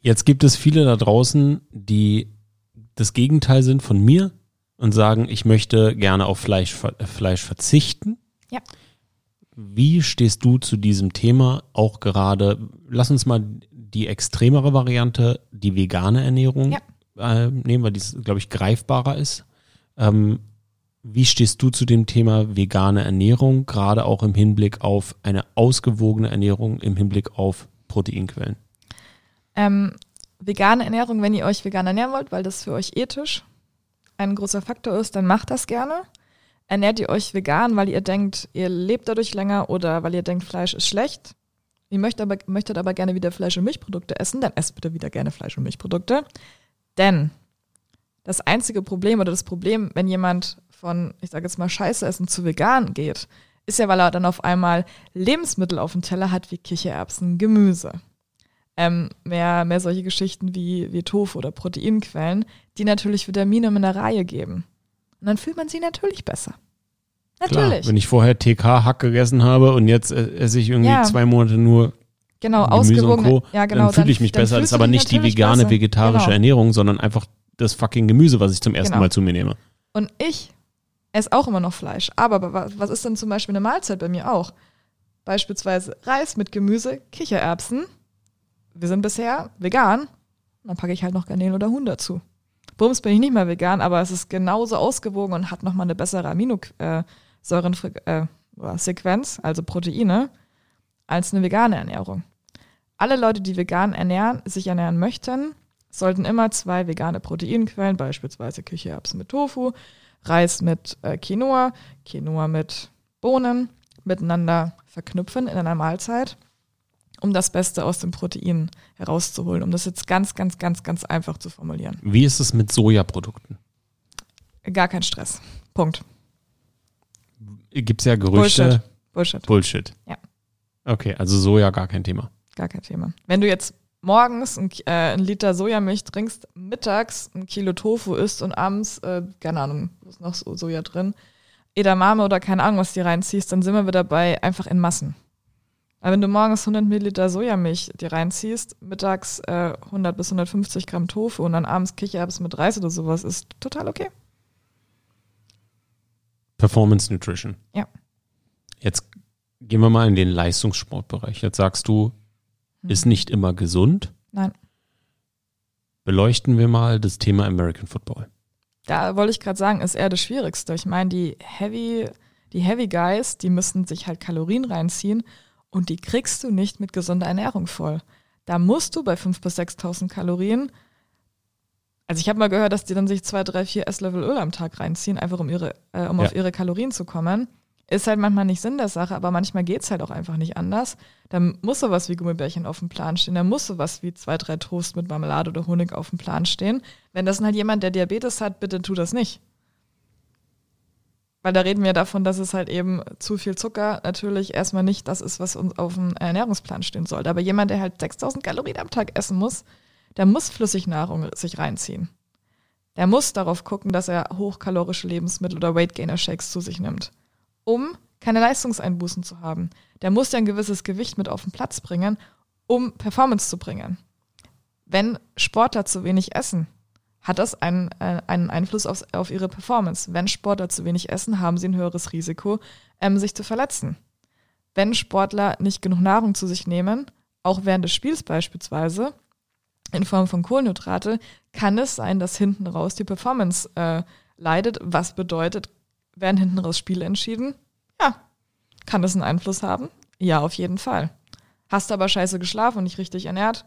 Jetzt gibt es viele da draußen, die das Gegenteil sind von mir und sagen, ich möchte gerne auf Fleisch, Fleisch verzichten. Ja. Wie stehst du zu diesem Thema auch gerade? Lass uns mal die extremere Variante, die vegane Ernährung ja. Äh, nehmen, weil die, glaube ich, greifbarer ist. Ähm, wie stehst du zu dem Thema vegane Ernährung, gerade auch im Hinblick auf eine ausgewogene Ernährung, im Hinblick auf Proteinquellen? Ähm, vegane Ernährung, wenn ihr euch vegan ernähren wollt, weil das für euch ethisch ein großer Faktor ist, dann macht das gerne. Ernährt ihr euch vegan, weil ihr denkt, ihr lebt dadurch länger oder weil ihr denkt, Fleisch ist schlecht. Ihr möchtet aber, möchtet aber gerne wieder Fleisch- und Milchprodukte essen, dann esst bitte wieder gerne Fleisch- und Milchprodukte. Denn das einzige Problem oder das Problem, wenn jemand von, ich sage jetzt mal, Scheiße essen zu vegan geht, ist ja, weil er dann auf einmal Lebensmittel auf dem Teller hat wie Kichererbsen, Gemüse. Ähm, mehr, mehr solche Geschichten wie, wie Tofu oder Proteinquellen, die natürlich Vitamine und Mineralien geben. Und dann fühlt man sie natürlich besser. Natürlich. Klar, wenn ich vorher TK-Hack gegessen habe und jetzt esse ich irgendwie ja. zwei Monate nur Genau, ausgewogen. Ja, genau. dann fühle ich mich dann besser. Das ist aber nicht die vegane, besser. vegetarische Genau. Ernährung, sondern einfach das fucking Gemüse, was ich zum ersten Genau. Mal zu mir nehme. Und ich esse auch immer noch Fleisch. Aber wa- was ist denn zum Beispiel eine Mahlzeit bei mir auch? Beispielsweise Reis mit Gemüse, Kichererbsen. Wir sind bisher vegan. Dann packe ich halt noch Garnelen oder Huhn dazu. Bums bin ich nicht mehr vegan, aber es ist genauso ausgewogen und hat nochmal eine bessere Aminosäurensequenz, also Proteine, als eine vegane Ernährung. Alle Leute, die vegan ernähren, sich ernähren möchten, sollten immer zwei vegane Proteinquellen, beispielsweise Kichererbsen mit Tofu, Reis mit äh, Quinoa, Quinoa mit Bohnen, miteinander verknüpfen in einer Mahlzeit, um das Beste aus den Proteinen herauszuholen, um das jetzt ganz, ganz, ganz, ganz einfach zu formulieren. Wie ist es mit Sojaprodukten? Gar kein Stress. Punkt. Gibt es ja Gerüchte. Bullshit. Bullshit. Ja. Okay, also Soja gar kein Thema. Gar kein Thema. Wenn du jetzt morgens ein, äh, ein Liter Sojamilch trinkst, mittags ein Kilo Tofu isst und abends, äh, keine Ahnung, ist noch so Soja drin, Edamame oder keine Ahnung, was die reinziehst, dann sind wir wieder bei einfach in Massen. Aber wenn du morgens 100 Milliliter Sojamilch dir reinziehst, mittags äh, 100 bis 150 Gramm Tofu und dann abends Kichererbsen mit Reis oder sowas, ist total okay. Performance Nutrition. Ja. Jetzt gehen wir mal in den Leistungssportbereich. Jetzt sagst du, ist nicht immer gesund. Nein. Beleuchten wir mal das Thema American Football. Da wollte ich gerade sagen, ist eher das Schwierigste. Ich meine, die Heavy, die Heavy Guys, die müssen sich halt Kalorien reinziehen und die kriegst du nicht mit gesunder Ernährung voll. Da musst du bei 5.000 bis 6.000 Kalorien, also ich habe mal gehört, dass die dann sich zwei, drei, vier Esslöffel Öl am Tag reinziehen, einfach um, ihre, äh, um Ja. auf ihre Kalorien zu kommen. Ist halt manchmal nicht Sinn der Sache, aber manchmal geht's halt auch einfach nicht anders. Da muss sowas wie Gummibärchen auf dem Plan stehen, da muss sowas wie zwei, drei Toast mit Marmelade oder Honig auf dem Plan stehen. Wenn das halt jemand, der Diabetes hat, bitte tu das nicht. Weil da reden wir davon, dass es halt eben zu viel Zucker natürlich erstmal nicht das ist, was uns auf dem Ernährungsplan stehen sollte. Aber jemand, der halt 6000 Kalorien am Tag essen muss, der muss Flüssignahrung sich reinziehen. Der muss darauf gucken, dass er hochkalorische Lebensmittel oder Weight Gainer Shakes zu sich nimmt, um keine Leistungseinbußen zu haben. Der muss ja ein gewisses Gewicht mit auf den Platz bringen, um Performance zu bringen. Wenn Sportler zu wenig essen, hat das einen, äh, einen Einfluss auf, auf ihre Performance. Wenn Sportler zu wenig essen, haben sie ein höheres Risiko, ähm, sich zu verletzen. Wenn Sportler nicht genug Nahrung zu sich nehmen, auch während des Spiels beispielsweise, in Form von Kohlenhydrate, kann es sein, dass hinten raus die Performance äh, leidet. Was bedeutet, werden hinten raus Spiele entschieden? Ja. Kann das einen Einfluss haben? Ja, auf jeden Fall. Hast du aber scheiße geschlafen und nicht richtig ernährt,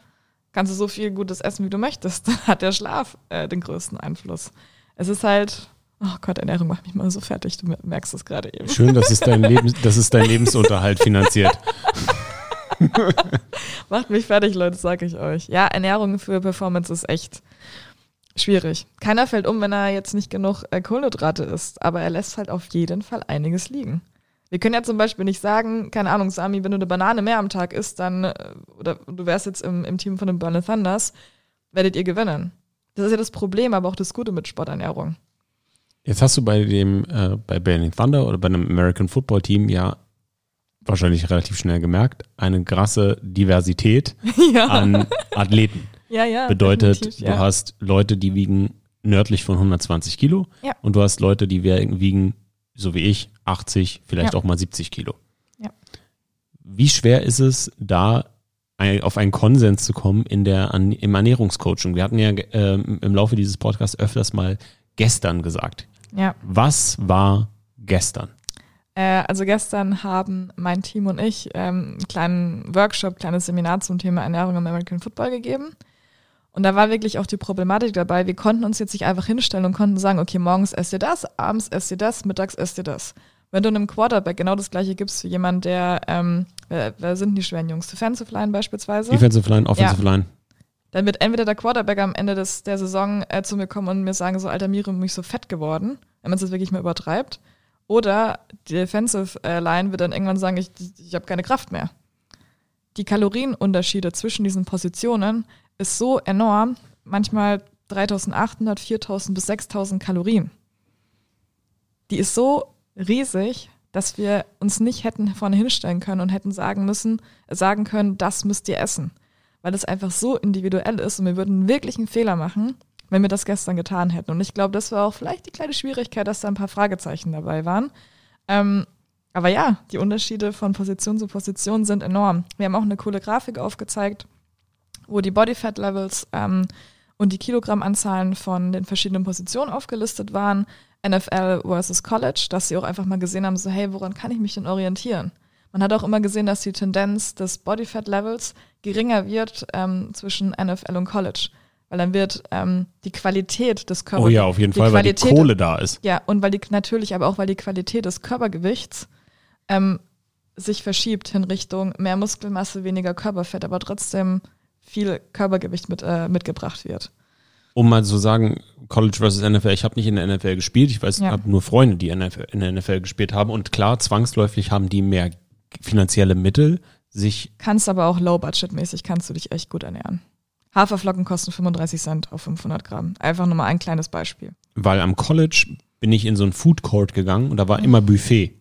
kannst du so viel Gutes essen, wie du möchtest. Dann hat der Schlaf äh, den größten Einfluss. Es ist halt, oh Gott, Ernährung macht mich mal so fertig, du merkst es gerade eben. Schön, dass es dein, Lebens, dass es dein Lebensunterhalt finanziert. Macht mich fertig, Leute, sag ich euch. Ja, Ernährung für Performance ist echt schwierig. Keiner fällt um, wenn er jetzt nicht genug äh, Kohlenhydrate isst, aber er lässt halt auf jeden Fall einiges liegen. Wir können ja zum Beispiel nicht sagen, keine Ahnung, Sami, wenn du eine Banane mehr am Tag isst, dann, äh, oder du wärst jetzt im, im Team von den Berlin Thunders, werdet ihr gewinnen. Das ist ja das Problem, aber auch das Gute mit Sporternährung. Jetzt hast du bei dem, äh, bei Berlin Thunder oder bei einem American Football Team ja wahrscheinlich relativ schnell gemerkt, eine krasse Diversität ja. an Athleten. Ja, ja. Bedeutet, definitiv, du ja. hast Leute, die wiegen nördlich von 120 Kilo Ja. und du hast Leute, die wiegen, so wie ich, 80, vielleicht Ja. auch mal 70 Kilo. Ja. Wie schwer ist es, da auf einen Konsens zu kommen in der, im Ernährungscoaching? Wir hatten ja ähm, im Laufe dieses Podcasts öfters mal gestern gesagt. ja. Was war gestern? Äh, also gestern haben mein Team und ich ähm, einen kleinen Workshop, kleines Seminar zum Thema Ernährung im American Football gegeben. Und da war wirklich auch die Problematik dabei. Wir konnten uns jetzt nicht einfach hinstellen und konnten sagen, okay, morgens esst ihr das, abends esst ihr das, mittags esst ihr das. Wenn du einem Quarterback genau das gleiche gibst wie jemand, der, ähm, wer, wer sind die schweren Jungs? Defensive Line beispielsweise. Defensive Line, Offensive Line. dann wird entweder der Quarterback am Ende des, der Saison äh, zu mir kommen und mir sagen, so, alter Miriam, mich so fett geworden, wenn man es jetzt wirklich mal übertreibt. Oder die Defensive äh, Line wird dann irgendwann sagen, ich, ich habe keine Kraft mehr. Die Kalorienunterschiede zwischen diesen Positionen ist so enorm, manchmal 3800, 4000 bis 6000 Kalorien. Die ist so riesig, dass wir uns nicht hätten vorne hinstellen können und hätten sagen müssen, sagen können, das müsst ihr essen. Weil das einfach so individuell ist und wir würden wirklich einen Fehler machen, wenn wir das gestern getan hätten. Und ich glaube, das war auch vielleicht die kleine Schwierigkeit, dass da ein paar Fragezeichen dabei waren. Ähm, aber ja, die Unterschiede von Position zu Position sind enorm. Wir haben auch eine coole Grafik aufgezeigt, wo die Bodyfat Levels ähm, und die Kilogrammanzahlen von den verschiedenen Positionen aufgelistet waren. NFL versus College, dass sie auch einfach mal gesehen haben, so hey, woran kann ich mich denn orientieren? Man hat auch immer gesehen, dass die Tendenz des Bodyfat Levels geringer wird ähm, zwischen NFL und College. Weil dann wird ähm, die Qualität des Körpers. Oh ja, auf jeden Fall, Qualität, weil die Kohle da ist. Ja, und weil die natürlich, aber auch weil die Qualität des Körpergewichts ähm, sich verschiebt in Richtung mehr Muskelmasse, weniger Körperfett, aber trotzdem viel Körpergewicht mit, äh, mitgebracht wird. Um mal zu sagen, College versus NFL, ich habe nicht in der NFL gespielt, ich weiß, ja. habe nur Freunde, die in der NFL gespielt haben und klar, zwangsläufig haben die mehr finanzielle Mittel, sich. Kannst aber auch low-budget-mäßig, kannst du dich echt gut ernähren. Haferflocken kosten 35 Cent auf 500 Gramm. Einfach nur mal ein kleines Beispiel. Weil am College bin ich in so ein Food Court gegangen und da war mhm. immer Buffet.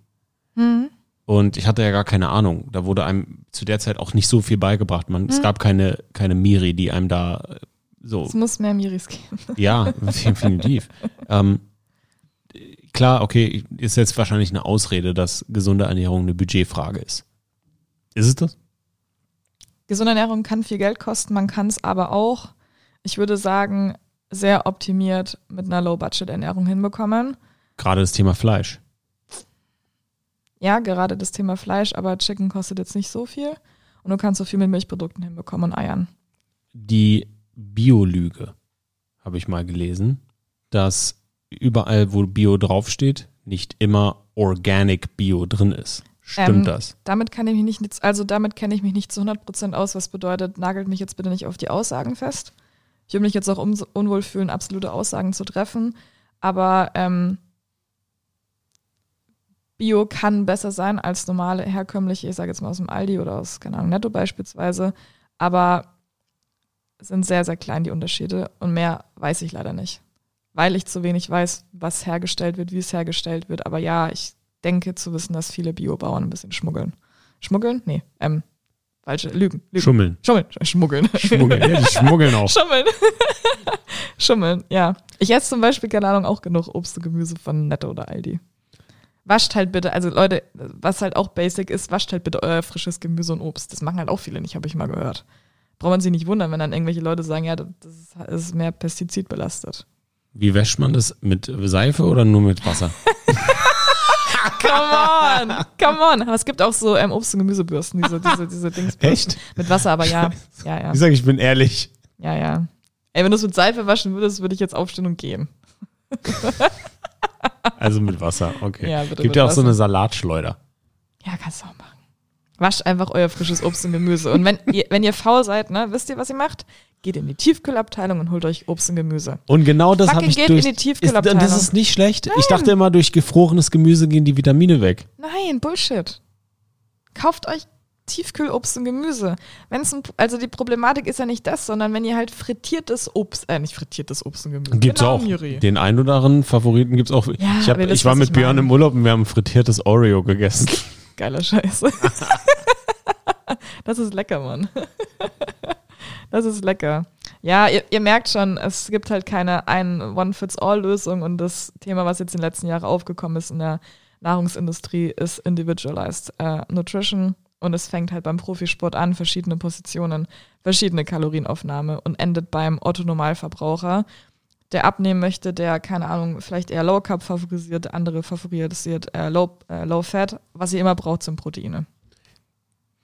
Mhm. Und ich hatte ja gar keine Ahnung. Da wurde einem zu der Zeit auch nicht so viel beigebracht. Man, mhm. Es gab keine, keine Miri, die einem da äh, so. Es muss mehr Miris geben. Ja, definitiv. ähm, klar, okay, ist jetzt wahrscheinlich eine Ausrede, dass gesunde Ernährung eine Budgetfrage ist. Ist es das? Gesunde Ernährung kann viel Geld kosten, man kann es aber auch, ich würde sagen, sehr optimiert mit einer Low-Budget-Ernährung hinbekommen. Gerade das Thema Fleisch. Ja, gerade das Thema Fleisch, aber Chicken kostet jetzt nicht so viel und du kannst so viel mit Milchprodukten hinbekommen und Eiern. Die Biolüge habe ich mal gelesen, dass überall, wo Bio draufsteht, nicht immer Organic Bio drin ist. Stimmt ähm, das? Damit kann ich mich nicht, also damit kenne ich mich nicht zu 100% aus, was bedeutet, nagelt mich jetzt bitte nicht auf die Aussagen fest. Ich würde mich jetzt auch unwohl fühlen, absolute Aussagen zu treffen, aber ähm, Bio kann besser sein als normale, herkömmliche, ich sage jetzt mal aus dem Aldi oder aus, keine Ahnung, Netto beispielsweise. Aber sind sehr, sehr klein die Unterschiede und mehr weiß ich leider nicht. Weil ich zu wenig weiß, was hergestellt wird, wie es hergestellt wird. Aber ja, ich denke zu wissen, dass viele Biobauern ein bisschen schmuggeln. Schmuggeln? Nee, ähm, falsche, lügen. lügen. Schummeln. Schummeln, schmuggeln. Schmuggeln, ja, die schmuggeln auch. Schummeln. Schummeln, ja. Ich esse zum Beispiel, keine Ahnung, auch genug Obst und Gemüse von Netto oder Aldi wascht halt bitte, also Leute, was halt auch basic ist, wascht halt bitte euer frisches Gemüse und Obst. Das machen halt auch viele nicht, habe ich mal gehört. Braucht man sich nicht wundern, wenn dann irgendwelche Leute sagen, ja, das ist mehr pestizidbelastet. Wie wäscht man das? Mit Seife oder nur mit Wasser? come on, come on. Aber es gibt auch so ähm, Obst- und Gemüsebürsten, diese, diese, diese Dings. Echt? Mit Wasser, aber ja. ja, ja. Ich sage, ich bin ehrlich. Ja, ja. Ey, wenn du es mit Seife waschen würdest, würde ich jetzt aufstehen und gehen. Also mit Wasser, okay. Ja, bitte Gibt ja auch Wasser. so eine Salatschleuder. Ja, kannst du auch machen. Wascht einfach euer frisches Obst und Gemüse. Und wenn ihr, wenn ihr faul seid, ne, wisst ihr, was ihr macht? Geht in die Tiefkühlabteilung und holt euch Obst und Gemüse. Und genau das habe ich geht durch. In die Tiefkühlabteilung. Ist, das ist nicht schlecht. Nein. Ich dachte immer, durch gefrorenes Gemüse gehen die Vitamine weg. Nein, Bullshit. Kauft euch Tiefkühlobst und Gemüse. Wenn's ein, also die Problematik ist ja nicht das, sondern wenn ihr halt frittiertes Obst, äh, nicht frittiertes Obst und Gemüse. Gibt's genau, auch. Miri. Den einen oder anderen Favoriten gibt's auch. Ja, ich, hab, ich war mit ich Björn im Urlaub und wir haben frittiertes Oreo gegessen. Geiler Scheiße. das ist lecker, Mann. Das ist lecker. Ja, ihr, ihr, merkt schon, es gibt halt keine ein One-Fits-All-Lösung und das Thema, was jetzt in den letzten Jahren aufgekommen ist in der Nahrungsindustrie, ist Individualized äh, Nutrition. Und es fängt halt beim Profisport an, verschiedene Positionen, verschiedene Kalorienaufnahme und endet beim Otto-Normalverbraucher, der abnehmen möchte, der, keine Ahnung, vielleicht eher Low Carb favorisiert, andere favorisiert äh, Low, äh, Low Fat. Was ihr immer braucht, sind Proteine.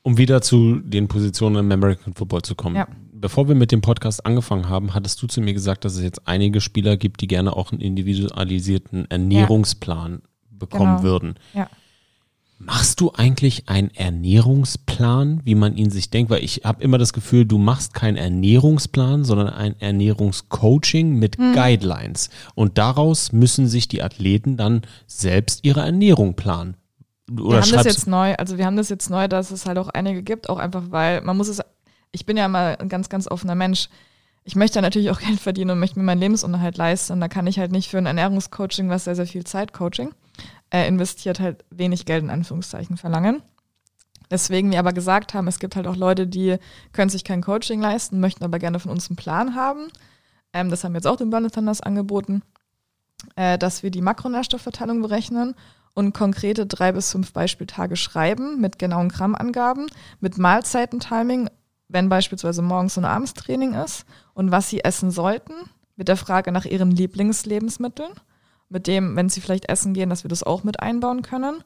Um wieder zu den Positionen im American Football zu kommen. Ja. Bevor wir mit dem Podcast angefangen haben, hattest du zu mir gesagt, dass es jetzt einige Spieler gibt, die gerne auch einen individualisierten Ernährungsplan ja. bekommen genau. würden. Ja. Machst du eigentlich einen Ernährungsplan, wie man ihn sich denkt? Weil ich habe immer das Gefühl, du machst keinen Ernährungsplan, sondern ein Ernährungscoaching mit hm. Guidelines. Und daraus müssen sich die Athleten dann selbst ihre Ernährung planen. Oder wir haben das jetzt neu, also wir haben das jetzt neu, dass es halt auch einige gibt, auch einfach weil man muss es, ich bin ja mal ein ganz, ganz offener Mensch. Ich möchte natürlich auch Geld verdienen und möchte mir meinen Lebensunterhalt leisten. Und da kann ich halt nicht für ein Ernährungscoaching, was sehr, sehr viel Zeit Coaching, äh, investiert, halt wenig Geld in Anführungszeichen verlangen. Deswegen wir aber gesagt haben, es gibt halt auch Leute, die können sich kein Coaching leisten, möchten aber gerne von uns einen Plan haben. Ähm, das haben wir jetzt auch den Planet Thunders angeboten, äh, dass wir die Makronährstoffverteilung berechnen und konkrete drei bis fünf Beispieltage schreiben mit genauen Grammangaben, mit Mahlzeitentiming, wenn beispielsweise morgens und abends Training ist und was sie essen sollten, mit der Frage nach ihren Lieblingslebensmitteln, mit dem, wenn sie vielleicht essen gehen, dass wir das auch mit einbauen können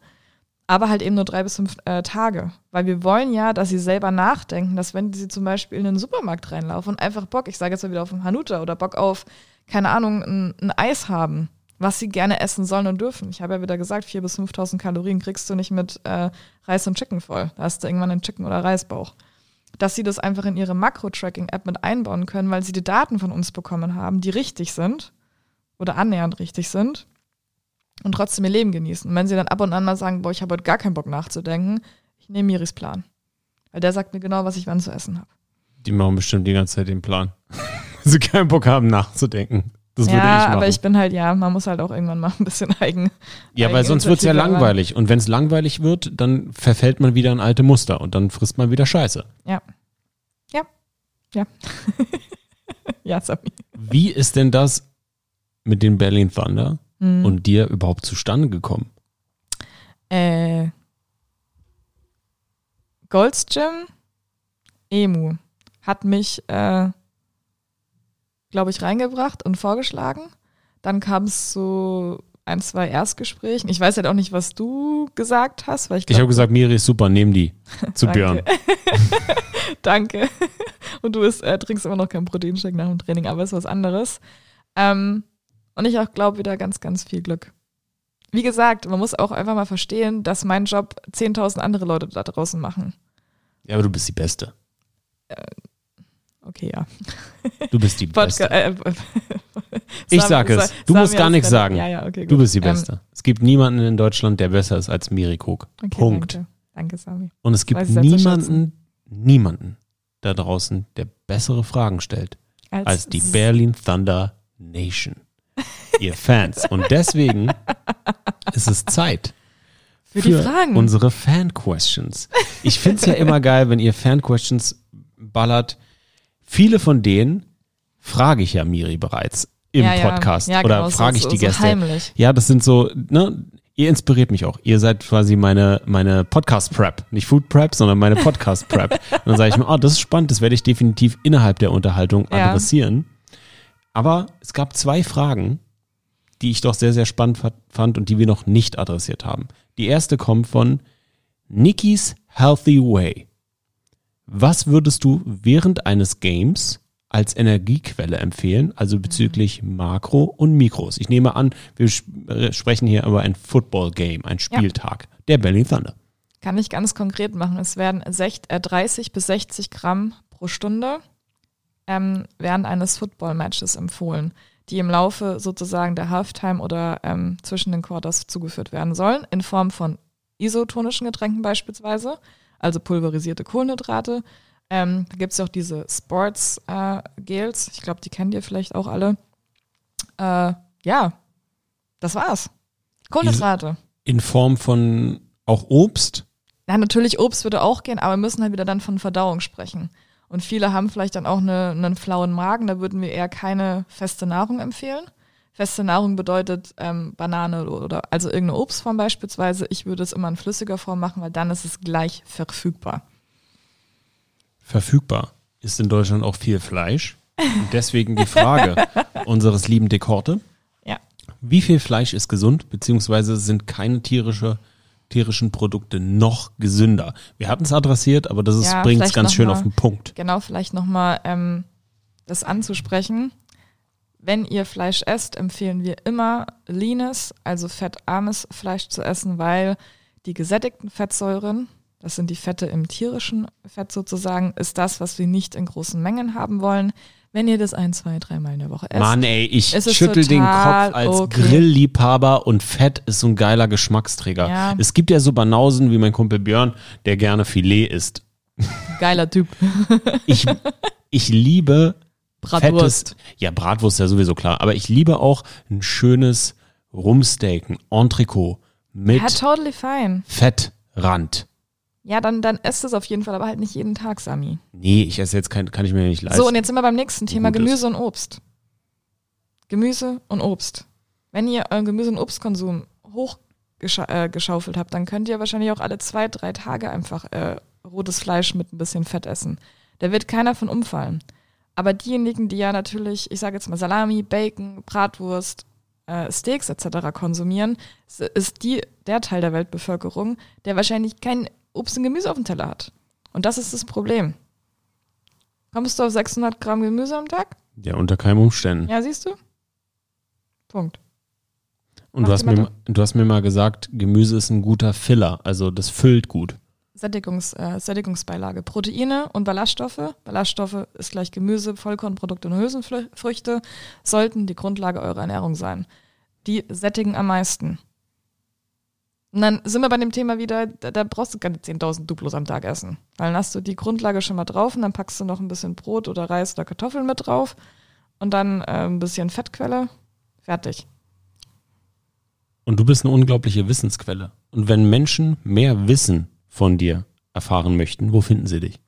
aber halt eben nur drei bis fünf äh, Tage. Weil wir wollen ja, dass sie selber nachdenken, dass wenn sie zum Beispiel in den Supermarkt reinlaufen und einfach Bock, ich sage jetzt mal wieder auf einen Hanuta oder Bock auf, keine Ahnung, ein, ein Eis haben, was sie gerne essen sollen und dürfen. Ich habe ja wieder gesagt, 4.000 bis 5.000 Kalorien kriegst du nicht mit äh, Reis und Chicken voll. Da hast du irgendwann einen Chicken- oder Reisbauch. Dass sie das einfach in ihre Makro-Tracking-App mit einbauen können, weil sie die Daten von uns bekommen haben, die richtig sind oder annähernd richtig sind und trotzdem ihr Leben genießen. Und wenn sie dann ab und an mal sagen, boah, ich habe heute gar keinen Bock nachzudenken, ich nehme Miris Plan. Weil der sagt mir genau, was ich wann zu essen habe. Die machen bestimmt die ganze Zeit den Plan. Wenn sie keinen Bock haben, nachzudenken. Das ja, würde ich machen. aber ich bin halt, ja, man muss halt auch irgendwann mal ein bisschen eigen. ja, weil sonst wird es ja langweilig. Und wenn es langweilig wird, dann verfällt man wieder in alte Muster und dann frisst man wieder Scheiße. Ja. Ja. Ja. ja, Sami. Wie ist denn das mit den Berlin Thunder Mhm. und dir überhaupt zustande gekommen? Äh, Gold's Gym, Emu, hat mich, äh, glaube ich, reingebracht und vorgeschlagen. Dann kam es zu ein, zwei Erstgesprächen. Ich weiß halt auch nicht, was du gesagt hast, weil ich Ich glaube, habe gesagt, Miri ist super, nehm die zu Danke. Björn. Danke. Und du isst, äh, trinkst immer noch keinen Proteinshake nach dem Training, aber ist was anderes. Ähm, und ich auch glaube wieder ganz, ganz viel Glück. Wie gesagt, man muss auch einfach mal verstehen, dass mein Job 10.000 andere Leute da draußen machen. Ja, aber du bist die Beste. Okay, ja. Du bist die Beste. äh, Ich Sam- sag es. Du musst gar nichts sagen. Ja, ja, okay, Du bist die Ähm, Beste. es gibt niemanden in Deutschland, der besser ist als Miri Krug. okay, Punkt. Danke, danke Sami. Und es gibt Weiß ich niemanden, niemanden da draußen, der bessere Fragen stellt als die Berlin Thunder Nation. Ihr Fans. Und deswegen ist es Zeit Für die Fragen. unsere Fan-Questions. Ich finde es ja immer geil, wenn ihr Fan-Questions ballert. Viele von denen frage ich ja Miri bereits im Ja, ja. Podcast Ja, oder genau, frage ich so- die so Gäste. heimlich. Ja, das sind so, ne, ihr inspiriert mich auch. Ihr seid quasi meine, meine Podcast-Prep. Nicht Food-Prep, sondern meine Podcast-Prep. Und dann sage ich mir, oh, das ist spannend, das werde ich definitiv innerhalb der Unterhaltung Ja. adressieren. Aber es gab zwei Fragen, die ich doch sehr, sehr spannend fa- fand und die wir noch nicht adressiert haben. Die erste kommt von Nikki's Healthy Way. Was würdest du während eines Games als Energiequelle empfehlen, also bezüglich Makro und Mikros? Ich nehme an, wir äh, sprechen hier über ein Football-Game, ein Spieltag der Berlin Thunder. Kann ich ganz konkret machen. Es werden sech- äh, 30 bis 60 Gramm pro Stunde ähm, während eines Football-Matches empfohlen, die im Laufe sozusagen der Halftime oder ähm, zwischen den Quarters zugeführt werden sollen, in Form von isotonischen Getränken beispielsweise, also pulverisierte Kohlenhydrate. Ähm, da gibt es auch diese Sports-Gels, ich glaube, die kennt ihr vielleicht auch alle. Äh, ja, das war's. Kohlenhydrate. In Form von auch Obst. Ja, natürlich Obst würde auch gehen, aber wir müssen halt wieder dann von Verdauung sprechen. Und viele haben vielleicht dann auch eine, einen flauen Magen, da würden wir eher keine feste Nahrung empfehlen. Feste Nahrung bedeutet ähm, Banane oder also irgendeine Obstform beispielsweise. Ich würde es immer in flüssiger Form machen, weil dann ist es gleich verfügbar. Verfügbar. Ist in Deutschland auch viel Fleisch. Und deswegen die Frage unseres lieben Dekorte. Ja. Wie viel Fleisch ist gesund, beziehungsweise sind keine tierische, tierischen Produkte noch gesünder? Wir hatten es adressiert, aber das Ja, bringt es ganz schön mal- auf den Punkt. Genau, vielleicht nochmal ähm, das anzusprechen. Wenn ihr Fleisch esst, empfehlen wir immer leanes, also fettarmes Fleisch zu essen, weil die gesättigten Fettsäuren, das sind die Fette im tierischen Fett sozusagen, ist das, was wir nicht in großen Mengen haben wollen. Wenn ihr das ein, zwei, dreimal in der Woche esst. Mann, ey, ich ist schüttel den Kopf als okay. Grillliebhaber und Fett ist so ein geiler Geschmacksträger. Ja. Es gibt ja so Banausen wie mein Kumpel Björn, der gerne Filet isst. Geiler Typ. Ich, ich liebe Bratwurst. fettes, ja, Bratwurst ja sowieso klar, aber ich liebe auch ein schönes Rumsteak, ein Entrecot mit Ja, totally fine. Fettrand. Ja, dann, dann esst es auf jeden Fall, aber halt nicht jeden Tag, Sami. Nee, ich esse jetzt kein, kann ich mir nicht leisten. So, und jetzt sind wir beim nächsten Thema Gutes. Gemüse und Obst. Gemüse und Obst. Wenn ihr euren Gemüse- und Obstkonsum hochgeschaufelt äh, geschaufelt habt, dann könnt ihr wahrscheinlich auch alle zwei, drei Tage einfach äh, rotes Fleisch mit ein bisschen Fett essen. Da wird keiner von umfallen. Aber diejenigen, die ja natürlich, ich sage jetzt mal Salami, Bacon, Bratwurst, äh, Steaks etc. konsumieren, ist die der Teil der Weltbevölkerung, der wahrscheinlich kein Obst und Gemüse auf dem Teller hat. Und das ist das Problem. Kommst du auf 600 Gramm Gemüse am Tag? ja, unter keinen Umständen. Ja, siehst du? Punkt. Und du hast, mir, du hast mir mal gesagt, Gemüse ist ein guter Filler, also das füllt gut. Sättigungs, äh, Sättigungsbeilage. Proteine und Ballaststoffe. Ballaststoffe ist gleich Gemüse, Vollkornprodukte und Hülsenfrüchte, sollten die Grundlage eurer Ernährung sein. Die sättigen am meisten. Und dann sind wir bei dem Thema wieder, da, da brauchst du keine 10.000 Duplos am Tag essen. Weil dann hast du die Grundlage schon mal drauf und dann packst du noch ein bisschen Brot oder Reis oder Kartoffeln mit drauf und dann äh, ein bisschen Fettquelle. Fertig. Und du bist eine unglaubliche Wissensquelle. Und wenn Menschen mehr Wissen von dir erfahren möchten, wo finden sie dich?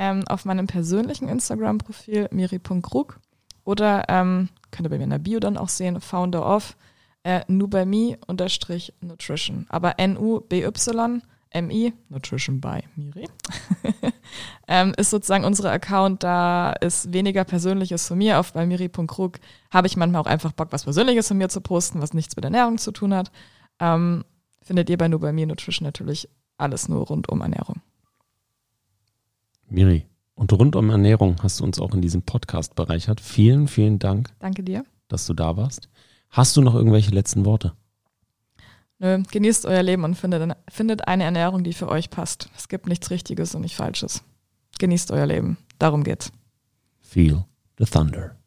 ähm, auf meinem persönlichen Instagram-Profil miri.krug oder ähm, könnt ihr bei mir in der Bio dann auch sehen, Founder of äh, nubami-nutrition. Aber N-U-B-Y-M-I, Nutrition by Miri, ähm, ist sozusagen unsere Account, da ist weniger Persönliches von mir. Auf bei miri.krug habe ich manchmal auch einfach Bock, was Persönliches von mir zu posten, was nichts mit Ernährung zu tun hat. Ähm, findet ihr bei Nubami Nutrition natürlich alles nur rund um Ernährung. Miri, und rund um Ernährung hast du uns auch in diesem Podcast bereichert. Vielen, vielen Dank, Danke dir. dass du da warst. Hast du noch irgendwelche letzten Worte? Nö, genießt euer Leben und findet, findet eine Ernährung, die für euch passt. Es gibt nichts Richtiges und nichts Falsches. Genießt euer Leben. Darum geht's. Feel the thunder.